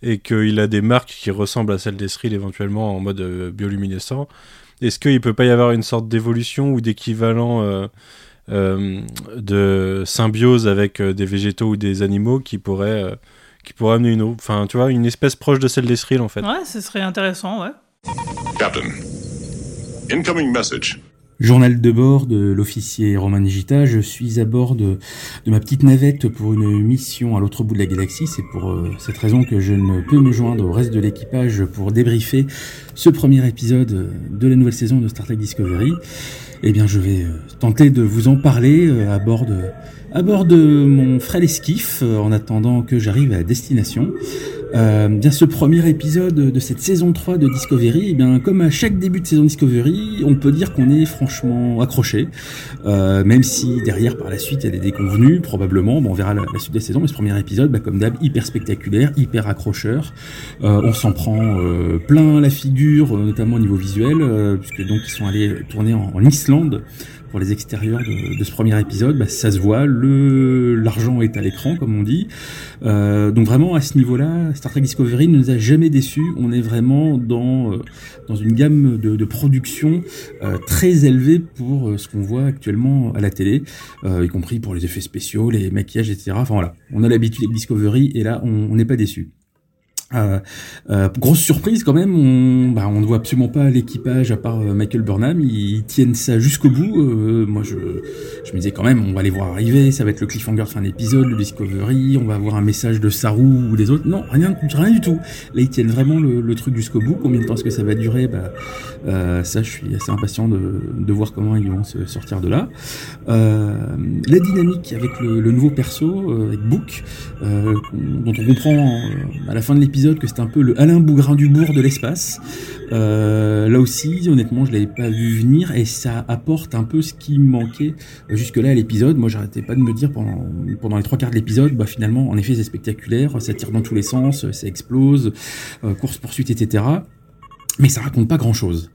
et qu'il a des marques qui ressemblent à celles d'Esril éventuellement en mode bioluminescent. Est-ce qu'il peut pas y avoir une sorte d'évolution ou d'équivalent de symbiose avec des végétaux ou des animaux qui pourrait, qui pourrait amener une, enfin, tu vois, une espèce proche de celle d'Esril en fait Ouais, ce serait intéressant, ouais. Captain, incoming message. Journal de bord de l'officier Romain Nigita, je suis à bord de, ma petite navette pour une mission à l'autre bout de la galaxie. C'est pour euh, cette raison que je ne peux me joindre au reste de l'équipage pour débriefer ce premier épisode de la nouvelle saison de Star Trek Discovery. Eh bien, je vais euh, tenter de vous en parler euh, à bord de, mon frêle esquif en attendant que j'arrive à destination. Euh, bien ce premier épisode de cette saison 3 de Discovery, eh bien comme à chaque début de saison Discovery, on peut dire qu'on est franchement accroché, euh, même si derrière par la suite il y a des déconvenus, probablement, bon, on verra la, suite des saisons, mais ce premier épisode, bah, comme d'hab, hyper spectaculaire, hyper accrocheur, euh, on s'en prend euh, plein la figure, notamment au niveau visuel, euh, puisque donc ils sont allés tourner en Islande, pour les extérieurs de, de ce premier épisode, bah, ça se voit, le l'argent est à l'écran comme on dit. Euh, donc vraiment à ce niveau-là, Star Trek Discovery ne nous a jamais déçus. On est vraiment dans euh, dans une gamme de, de production euh, très élevée pour euh, ce qu'on voit actuellement à la télé, y compris pour les effets spéciaux, les maquillages, etc. Enfin voilà, on a l'habitude avec Discovery et là on n'est pas déçu. Euh, euh, grosse surprise quand même, on, bah, on ne voit absolument pas l'équipage à part euh, Michael Burnham, ils, tiennent ça jusqu'au bout. Moi je, je me disais quand même, on va les voir arriver, ça va être le cliffhanger fin d'épisode, le Discovery, on va avoir un message de Saru ou des autres. Non, rien, rien du tout. Là ils tiennent vraiment le, truc jusqu'au bout. Combien de temps est-ce que ça va durer? Bah, Ça je suis assez impatient de, de voir comment ils vont se sortir de là. la dynamique avec le, le nouveau perso, avec Book, dont on comprend à la fin de l'épisode que c'est un peu le Alain Bougrain du bourg de l'espace. Euh, là aussi, honnêtement, je l'avais pas vu venir et ça apporte un peu ce qui manquait euh, jusque-là à l'épisode. Moi, j'arrêtais pas de me dire pendant, les trois quarts de l'épisode, bah finalement, en effet, c'est spectaculaire, ça tire dans tous les sens, ça explose, euh, course poursuite, etc mais ça raconte pas grand chose.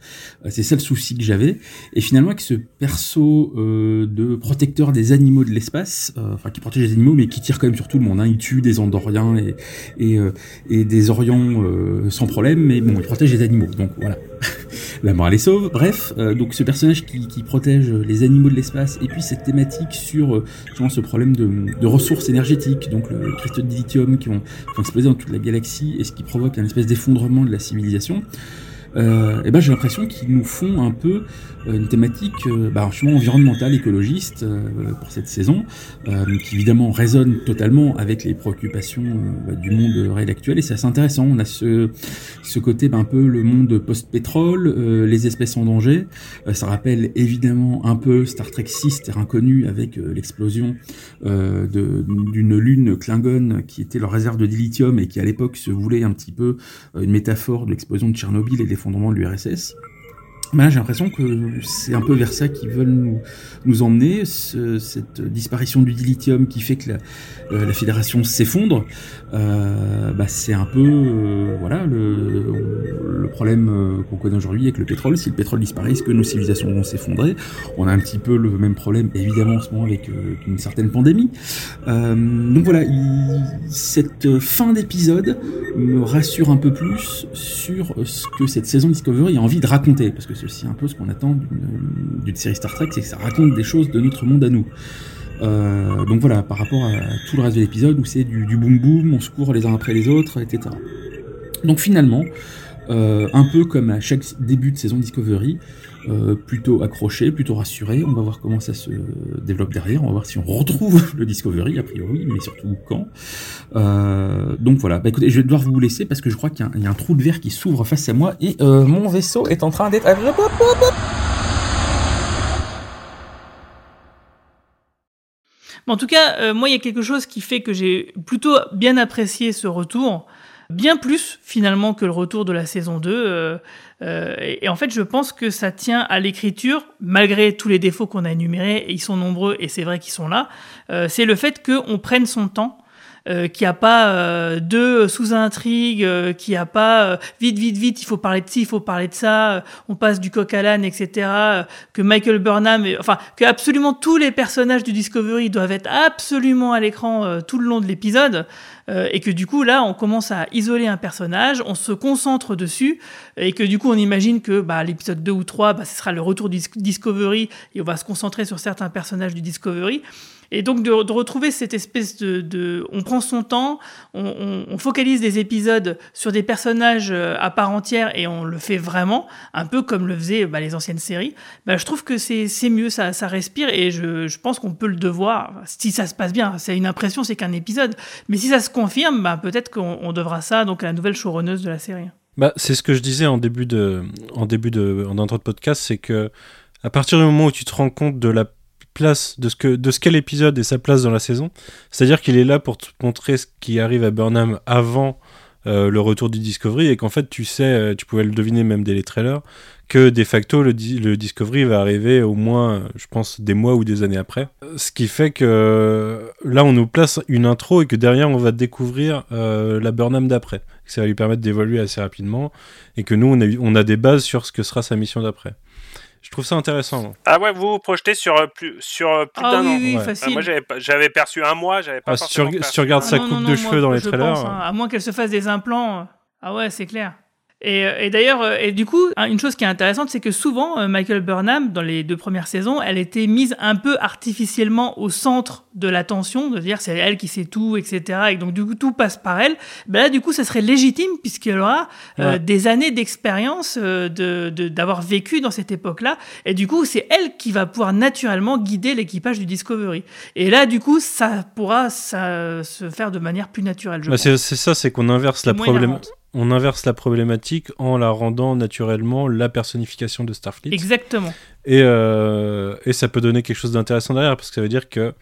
Euh, c'est ça le souci que j'avais. Et finalement, avec ce perso euh, de protecteur des animaux de l'espace, euh, enfin qui protège les animaux, mais qui tire quand même sur tout le monde. Hein. Il tue des Andoriens et, et, euh, et des Orions euh, sans problème, mais bon, il protège les animaux. Donc voilà, la morale est sauve. Bref, donc ce personnage qui, qui, protège les animaux de l'espace, et puis cette thématique sur justement ce problème de, de, ressources énergétiques, donc le cristaux de dilithium qui vont, qui vont exploser dans toute la galaxie, et ce qui provoque un espèce d'effondrement de la civilisation euh, et ben j'ai l'impression qu'ils nous font un peu euh, une thématique euh, bah, environnementale, écologiste euh, pour cette saison, qui évidemment résonne totalement avec les préoccupations bah, du monde réel actuel, et c'est assez intéressant. On a ce, ce côté bah, un peu le monde post-pétrole, les espèces en danger. ça rappelle évidemment un peu Star Trek 6, Terre inconnue, avec l'explosion d'une lune Klingon qui était leur réserve de dilithium et qui à l'époque se voulait un petit peu une métaphore de l'explosion de Tchernobyl et des fondements de l'URSS. Ben, j'ai l'impression que c'est un peu vers ça qu'ils veulent nous, nous emmener, ce, cette disparition du dilithium qui fait que la, euh, la fédération s'effondre. Euh, bah, c'est un peu euh, voilà le, le problème euh, qu'on connaît aujourd'hui avec le pétrole. Si le pétrole disparaît, est-ce que nos civilisations vont s'effondrer? On a un petit peu le même problème évidemment en ce moment avec une certaine pandémie. donc voilà, il, cette fin d'épisode me rassure un peu plus sur ce que cette saison Discovery a envie de raconter, parce que c'est aussi un peu ce qu'on attend d'une série Star Trek, c'est que ça raconte des choses de notre monde à nous. Euh, donc voilà, par rapport à tout le reste de l'épisode où c'est du, boom boom, on se court les uns après les autres, etc. Donc finalement, euh, un peu comme à chaque début de saison Discovery, euh, plutôt accroché, plutôt rassuré. On va voir comment ça se développe derrière. On va voir si on retrouve le Discovery, a priori, mais surtout quand. Euh, donc voilà. Bah, écoutez, je vais devoir vous laisser parce que je crois qu'il y, a un trou de verre qui s'ouvre face à moi et euh, mon vaisseau est en train d'être. En tout cas, moi, il y a quelque chose qui fait que j'ai plutôt bien apprécié ce retour, bien plus finalement que le retour de la saison 2. Euh, euh, et, et en fait, je pense que ça tient à l'écriture, malgré tous les défauts qu'on a énumérés, et ils sont nombreux, et c'est vrai qu'ils sont là. Euh, c'est le fait qu'on prenne son temps euh, qu'il n'y a pas euh, deux sous-intrigues, euh, qu'il n'y a pas vite, vite, vite, il faut parler de ci, il faut parler de ça, on passe du coq à l'âne, etc. que Michael Burnham, est- enfin, que absolument tous les personnages du Discovery doivent être absolument à l'écran tout le long de l'épisode. Euh, et que du coup là on commence à isoler un personnage, on se concentre dessus et que du coup on imagine que bah, l'épisode 2 ou 3 bah, ce sera le retour du Dis- Discovery et on va se concentrer sur certains personnages du Discovery. Et donc de, retrouver cette espèce de, On prend son temps, on, focalise des épisodes sur des personnages euh, à part entière et on le fait vraiment, un peu comme le faisaient bah, les anciennes séries. Bah, je trouve que c'est mieux, ça, ça respire et je, je pense qu'on peut le devoir, si ça se passe bien. C'est une impression, c'est qu'un épisode. Mais si ça se confirme, bah, peut-être qu'on on devra ça donc à la nouvelle showrunneuse de la série. Bah, c'est ce que je disais en début de, en début de, en de podcast, c'est que à partir du moment où tu te rends compte de la de ce que, de ce qu'est et sa place dans la saison, c'est-à-dire qu'il est là pour te montrer ce qui arrive à Burnham avant euh, le retour du Discovery et qu'en fait tu sais, euh, tu pouvais le deviner même dès les trailers, que de facto le, le Discovery va arriver au moins, euh, je pense, des mois ou des années après. Ce qui fait que euh, là on nous place une intro et que derrière on va découvrir euh, la Burnham d'après. Ça va lui permettre d'évoluer assez rapidement et que nous on a, on a des bases sur ce que sera sa mission d'après. Je trouve ça intéressant. Ah ouais, vous vous projetez sur euh, plus, sur euh, plus Ah d'un oui, an. oui, Ouais. facile. Ah, moi, j'avais pas- j'avais perçu un mois, j'avais pas Ah, si tu si tu regardes un sa coupe non, de cheveux moi, dans les trailers, pense, hein, à moins qu'elle se fasse des implants. Ah ouais, c'est clair. Et, euh, et d'ailleurs, euh, et du coup, hein, une chose qui est intéressante, c'est que souvent, euh, Michael Burnham, dans les deux premières saisons, elle était mise un peu artificiellement au centre de l'attention, de dire c'est elle qui sait tout, etc. Et donc, du coup, tout passe par elle. Ben là, du coup, ça serait légitime, puisqu'elle aura euh, des années d'expérience euh, de- de- d'avoir vécu dans cette époque-là. Et du coup, c'est elle qui va pouvoir naturellement guider l'équipage du Discovery. Et là, du coup, ça pourra ça, se faire de manière plus naturelle, Bah, c'est ça, c'est qu'on inverse la énervante. On inverse la problématique en la rendant naturellement la personnification de Starfleet. Exactement. Et, euh, et ça peut donner quelque chose d'intéressant derrière, parce que ça veut dire que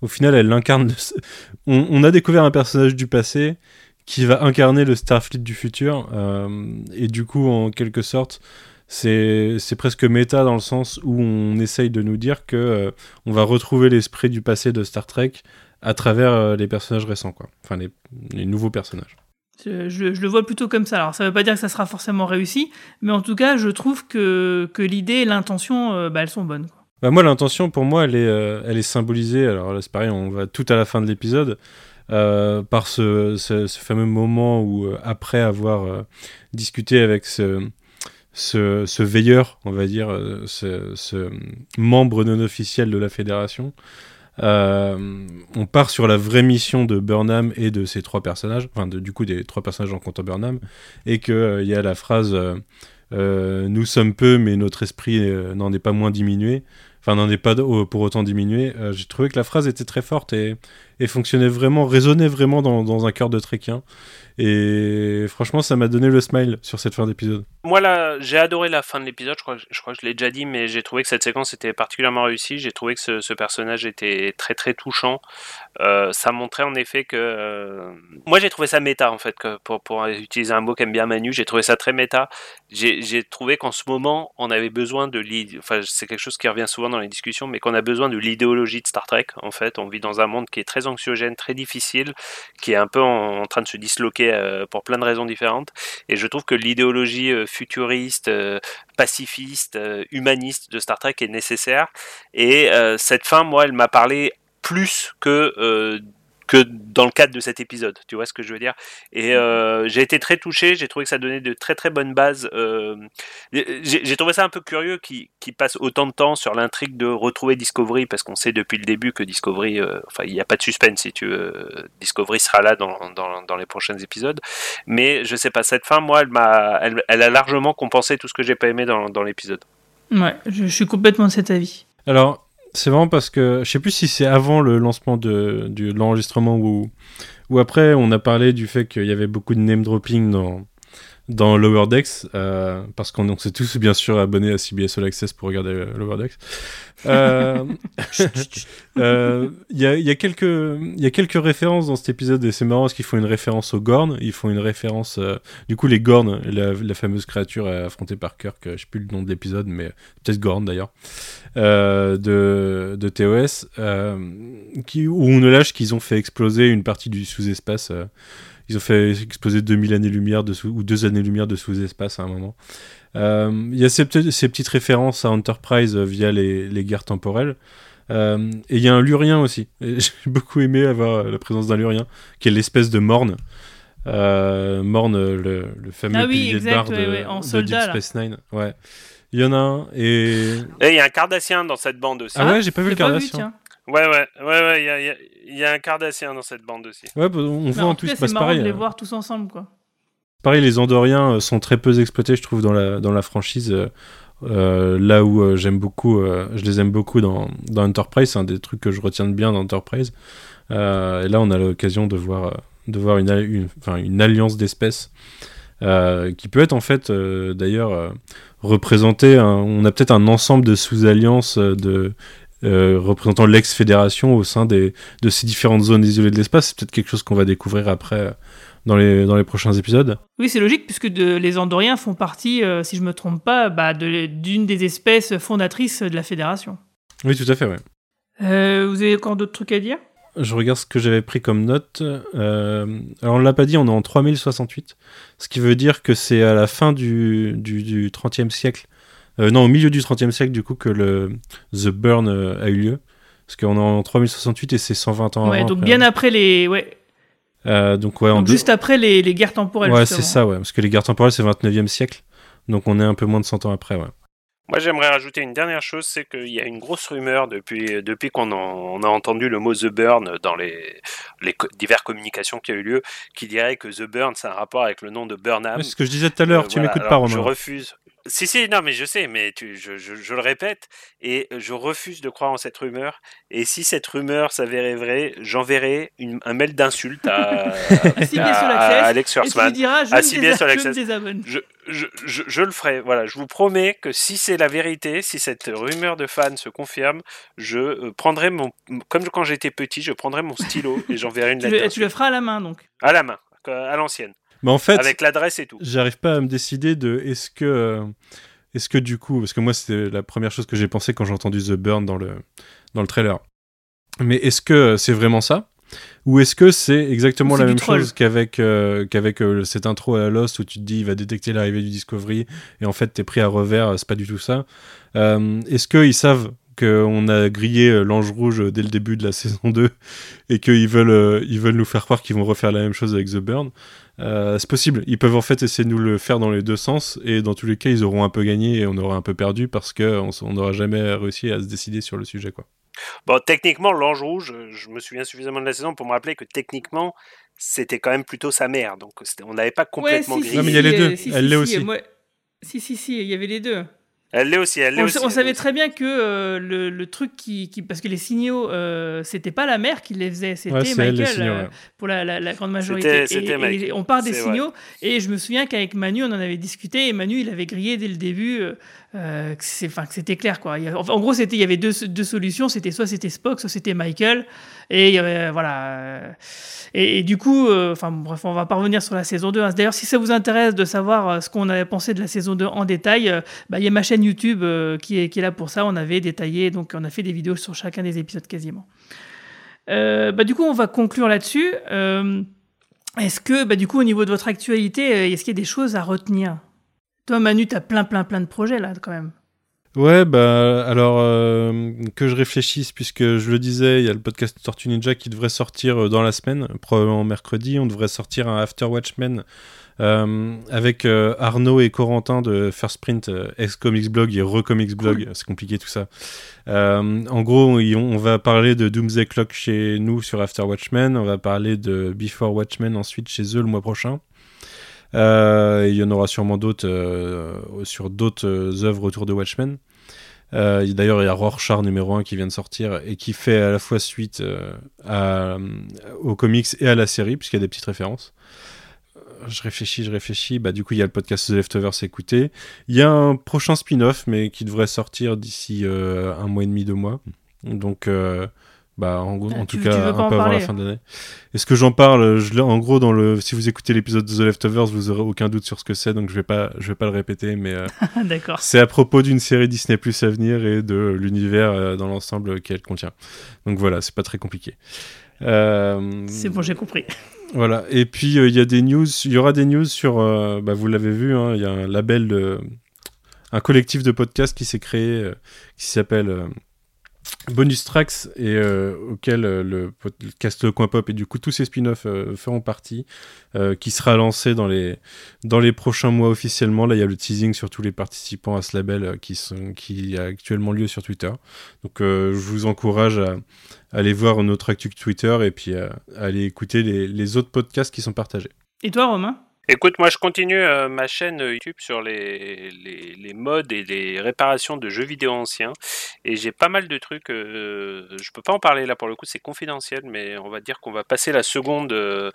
au final, elle incarne. le- On, on a découvert un personnage du passé qui va incarner le Starfleet du futur, euh, et du coup, en quelque sorte, c'est c'est presque méta dans le sens où on essaye de nous dire que euh, on va retrouver l'esprit du passé de Star Trek à travers euh, les personnages récents, quoi. Enfin, les, les nouveaux personnages. Je, le vois plutôt comme ça. Alors, ça veut pas dire que ça sera forcément réussi, mais en tout cas, je trouve que, l'idée et l'intention, euh, bah, elles sont bonnes. Bah moi, l'intention, pour moi, elle est, euh, elle est symbolisée. Alors là, c'est pareil, on va tout à la fin de l'épisode euh, par ce, fameux moment où, après avoir discuté avec ce, veilleur, on va dire, ce membre non officiel de la fédération, euh, on part sur la vraie mission de Burnham et de ces trois personnages, enfin du coup des trois personnages en comptant Burnham, et qu'il y a la phrase euh, euh, Nous sommes peu, mais notre esprit euh, n'en est pas moins diminué enfin n'en est pas pour autant diminué. Euh, J'ai trouvé que la phrase était très forte et, et fonctionnait vraiment, résonnait vraiment dans, dans un cœur de Trekien. Et franchement, ça m'a donné le smile sur cette fin d'épisode. Moi, là, j'ai adoré la fin de l'épisode. Je crois, je crois que je l'ai déjà dit, mais j'ai trouvé que cette séquence était particulièrement réussie. J'ai trouvé que ce, personnage était très très touchant. Euh, ça montrait en effet que. euh, Moi, j'ai trouvé ça méta en fait, que pour, pour utiliser un mot qu'aime bien Manu. J'ai trouvé ça très méta. J'ai trouvé qu'en ce moment, on avait besoin de. l'id- Enfin, c'est quelque chose qui revient souvent dans les discussions, mais qu'on a besoin de l'idéologie de Star Trek. En fait, on vit dans un monde qui est très anxiogène, très difficile, qui est un peu en, train de se disloquer euh, pour plein de raisons différentes. Et je trouve que l'idéologie euh, futuriste, euh, pacifiste, humaniste de Star Trek est nécessaire. Et cette fin, moi, elle m'a parlé plus que que dans le cadre de cet épisode, tu vois ce que je veux dire Et euh, j'ai été très touché, j'ai trouvé que ça donnait de très très bonnes bases. euh, j'ai trouvé ça un peu curieux qui qui passe autant de temps sur l'intrigue de retrouver Discovery parce qu'on sait depuis le début que Discovery, euh, enfin il n'y a pas de suspense si tu veux, Discovery sera là dans, dans, dans les prochains épisodes. Mais je sais pas, cette fin, moi, elle m'a, elle, elle a largement compensé tout ce que j'ai pas aimé dans, dans l'épisode. Ouais, je, je suis complètement de cet avis. Alors, c'est vraiment parce que je sais plus si c'est avant le lancement de, de l'enregistrement ou, ou après, on a parlé du fait qu'il y avait beaucoup de name dropping dans, dans Lower Decks, euh, parce qu'on s'est tous bien sûr abonnés à CBS All Access pour regarder euh, Lower Decks. Euh, Il y, a, y, a quelques, y a quelques références dans cet épisode et c'est marrant parce qu'ils font une référence aux Gorn, ils font une référence, du coup les Gorn, la, la, fameuse créature affrontée par Kirk, je sais plus le nom de l'épisode, mais peut-être Gorn d'ailleurs, de, de TOS, qui, où on lâche qu'ils ont fait exploser une partie du sous-espace ils ont fait exploser 2000 années-lumière ou 2 années-lumière de sous-espace à un moment. Euh, il y a ces, ces, petites références à Enterprise via les, les guerres temporelles. Euh, et il y a un Lurien aussi. J'ai beaucoup aimé avoir la présence d'un Lurien, qui est l'espèce de Morne. Euh, Morne, le, le fameux ah oui, pilier exact, de barre ouais, de, ouais, en de soldat, Deep Space Nine. Ouais. Il y en a un et. Il y a un Cardassien dans cette bande aussi. Ah ouais, j'ai pas vu le pas vu, Cardassien. Ouais, ouais, ouais, ouais, il y a, y a- y a un Cardassien dans cette bande aussi. Ouais, bah, on Mais voit en en tout cas, c'est c'est marrant pareil. de les euh, voir tous ensemble, quoi. Pareil, les Andoriens euh, sont très peu exploités, je trouve, dans la, dans la franchise. euh, euh, là où euh, j'aime beaucoup, euh, je les aime beaucoup dans, dans Enterprise, c'est un des trucs que je retiens de bien dans Enterprise. Euh, et là, on a l'occasion de voir, de voir une, une, alliance d'espèces euh, qui peut être en fait, euh, d'ailleurs, euh, représenter. un- on a peut-être un ensemble de sous-alliances de représentant l'ex-fédération au sein des, de ces différentes zones isolées de l'espace. C'est peut-être quelque chose qu'on va découvrir après euh, dans les, dans les prochains épisodes. Oui, c'est logique, puisque de- les Andoriens font partie, euh, si je me trompe pas, bah, de- d'une des espèces fondatrices de la Fédération. Oui, tout à fait. Euh, vous avez encore d'autres trucs à dire? Je regarde ce que j'avais pris comme note. Euh, alors, on l'a pas dit, on est en 3068. Ce qui veut dire que c'est à la fin du, du, du 30e siècle. Euh, non, au milieu du 30e siècle, du coup, que le The Burn euh, a eu lieu. Parce qu'on est en 3068 et c'est 120 ans Ouais, avant. donc après. bien après les. Ouais, Euh, donc, ouais, en donc deux- juste après les, les guerres temporelles. Ouais, c'est ça, ouais. Parce que les guerres temporelles, c'est 29e siècle. Donc, on est un peu moins de 100 ans après, ouais. Moi, j'aimerais rajouter une dernière chose, c'est qu'il y a une grosse rumeur depuis, depuis qu'on en- a entendu le mot The Burn dans les, les co- diverses communications qui ont eu lieu, qui dirait que The Burn, c'est un rapport avec le nom de Burnham. C'est ce que je disais tout à l'heure, tu m'écoutes pas, alors, Je Romain. refuse. Si, si, non, mais je sais, mais tu, je, je, je le répète, et je refuse de croire en cette rumeur. Et si cette rumeur s'avérait vraie, j'enverrai un mail d'insulte à, À à- à Alex je je le ferai. Voilà, je vous promets que si c'est la vérité, si cette rumeur de fan se confirme, je euh, prendrai mon, comme quand j'étais petit, je prendrai mon stylo et j'enverrai une Tu lettre le, tu le feras à la main, donc. à la main, à l'ancienne, Mais en fait, avec l'adresse et tout. j'arrive pas à me décider de est-ce que euh, est-ce que du coup parce que moi c'était la première chose que j'ai pensé quand j'ai entendu The Burn dans le dans le trailer mais est-ce que c'est vraiment ça? Ou est-ce que c'est exactement la même troll. chose qu'avec euh, qu'avec euh, cette intro à la Lost où tu te dis il va détecter l'arrivée du Discovery et en fait t'es pris à revers c'est pas du tout ça Euh, est-ce qu'ils savent qu'on a grillé l'ange rouge dès le début de la saison 2 et qu'ils veulent, ils veulent nous faire croire qu'ils vont refaire la même chose avec The Burn? Euh, c'est possible. Ils peuvent en fait essayer de nous le faire dans les deux sens, et dans tous les cas, ils auront un peu gagné et on aura un peu perdu parce qu'on on n'aura jamais réussi à se décider sur le sujet. Quoi. Bon, techniquement, l'ange rouge, je me souviens suffisamment de la saison pour me rappeler que techniquement, c'était quand même plutôt sa mère. Donc, on n'avait pas complètement ouais, si. Non, mais il y a les deux. si, Elle si, l'est si, aussi. moi- Si, si, si, il y avait les deux. Elle l'est aussi, elle l'est On, aussi. on elle savait très bien que euh, le, le truc qui, qui- Parce que les signaux, euh, c'était pas la mère qui les faisait, c'était Ouais, Michael, signaux, euh, ouais. pour la, la- la grande majorité. C'était- c'était Et- Mike. et, on part des vrai. signaux, et je me souviens qu'avec Manu, on en avait discuté, et Manu, il avait grillé dès le début euh, euh, que c'était clair. Quoi. En gros, il y avait deux, solutions, c'était soit c'était Spock, soit c'était Michael, et il y avait, voilà... euh, et, du coup, euh, enfin bref, on va pas revenir sur la saison 2. hein. D'ailleurs, si ça vous intéresse de savoir euh, ce qu'on avait pensé de la saison 2 en détail, euh, bah, il y a ma chaîne YouTube euh, qui, est, là pour ça. On avait détaillé, donc on a fait des vidéos sur chacun des épisodes quasiment. Euh, bah, du coup, on va conclure là-dessus. Euh, est-ce que, bah, du coup, au niveau de votre actualité, euh, est-ce qu'il y a des choses à retenir? Toi, Manu, tu as plein, plein, plein de projets là, quand même. Ouais, bah alors euh, que je réfléchisse, puisque je le disais, il y a le podcast Tortue Ninja qui devrait sortir euh, dans la semaine, probablement mercredi. On devrait sortir un After Watchmen euh, avec euh, Arnaud et Corentin de First Print, euh, ex-Comics Blog et Recomics Blog. C'est compliqué tout ça. En gros, on, on va parler de Doomsday Clock chez nous sur After Watchmen. On va parler de Before Watchmen ensuite chez eux le mois prochain. Euh, il y en aura sûrement d'autres euh, sur d'autres euh, œuvres autour de Watchmen. D'ailleurs, il y a Rorschach numéro 1 qui vient de sortir et qui fait à la fois suite aux comics et à la série, puisqu'il y a des petites références. je réfléchis, je réfléchis. Bah, du coup, il y a le podcast The Leftovers à écouter. Il y a un prochain spin-off, mais qui devrait sortir d'ici un mois et demi, deux mois. Donc, bah, en, Ah, tout tu- cas, un peu avant la fin de l'année. Est-ce que j'en parle? Je, En gros, dans le, si vous écoutez l'épisode de The Leftovers, vous aurez aucun doute sur ce que c'est, donc je vais pas, je vais pas le répéter, mais euh, D'accord. c'est à propos d'une série Disney Plus à venir et de l'univers euh, dans l'ensemble qu'elle contient. Donc voilà, c'est pas très compliqué. Euh, C'est bon, j'ai compris. voilà. Et puis il y a des news, il y aura des news sur, bah, vous l'avez vu, hein, il y a un label, de- un collectif de podcasts qui s'est créé, qui s'appelle Bonus Tracks et euh, auquel euh, le podcast Coin Pop et du coup tous ces spin-offs euh, feront partie, qui sera lancé dans les dans les prochains mois officiellement. Là, il y a le teasing sur tous les participants à ce label qui sont qui a actuellement lieu sur Twitter. Donc, je vous encourage à, aller voir notre actu Twitter et puis à, aller écouter les autres podcasts qui sont partagés. Et toi, Romain? Écoute, moi je continue euh, ma chaîne YouTube sur les, les, et les réparations de jeux vidéo anciens. Et j'ai pas mal de trucs. euh, je peux pas en parler là pour le coup, c'est confidentiel, mais on va dire qu'on va passer la seconde euh,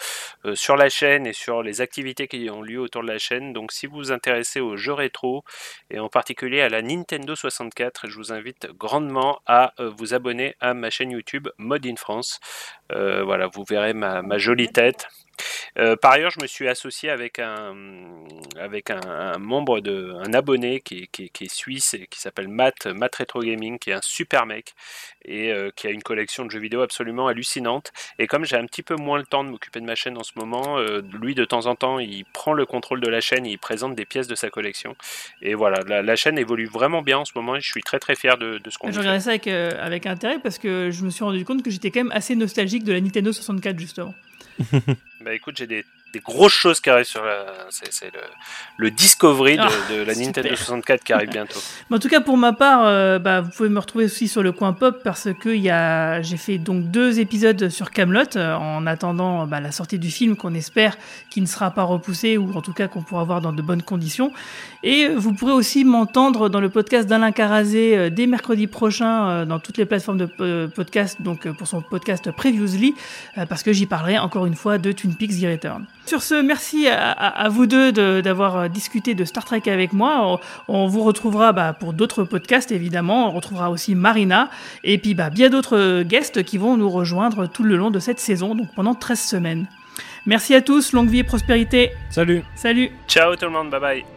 euh, sur la chaîne et sur les activités qui ont lieu autour de la chaîne. Donc si vous vous intéressez aux jeux rétro et en particulier à la Nintendo 64, je vous invite grandement à euh, vous abonner à ma chaîne YouTube Mode in France. Euh, voilà, vous verrez ma, ma jolie tête. Euh, par ailleurs, je me suis associé avec un, avec un, un membre de, un abonné qui, est- qui est- qui est suisse et qui s'appelle Matt, Matt Retro Gaming, qui est un super mec et euh, qui a une collection de jeux vidéo absolument hallucinante. Et comme j'ai un petit peu moins le temps de m'occuper de ma chaîne en ce moment, euh, lui de temps en temps, il prend le contrôle de la chaîne, et il présente des pièces de sa collection. Et voilà, la, la chaîne évolue vraiment bien en ce moment et je suis très très fier de, de ce qu'on Je fait. regardais ça avec, avec intérêt parce que je me suis rendu compte que j'étais quand même assez nostalgique de la Nintendo 64, justement. Bah écoute, j'ai des, des grosses choses qui arrivent sur la. C'est le, le Discovery de, Ah, de la super. Nintendo 64 qui arrive bientôt. En tout cas, pour ma part, euh, bah, vous pouvez me retrouver aussi sur le coin pop parce que il y a, j'ai fait donc deux épisodes sur Camelot en attendant bah, la sortie du film qu'on espère qui ne sera pas repoussé ou en tout cas qu'on pourra voir dans de bonnes conditions. Et vous pourrez aussi m'entendre dans le podcast d'Alain Carazé euh, dès mercredi prochain euh, dans toutes les plateformes de euh, podcast, donc euh, pour son podcast Previously, euh, parce que j'y parlerai encore une fois de Twin Peaks The Return. Sur ce, merci à, vous deux de- d'avoir euh, discuté de Star Trek avec moi. On, on vous retrouvera bah, pour d'autres podcasts, évidemment. On retrouvera aussi Marina et puis bah, bien d'autres euh, guests qui vont nous rejoindre tout le long de cette saison, donc pendant 13 semaines. Merci à tous, longue vie et prospérité. Salut. Salut. Ciao tout le monde, bye bye.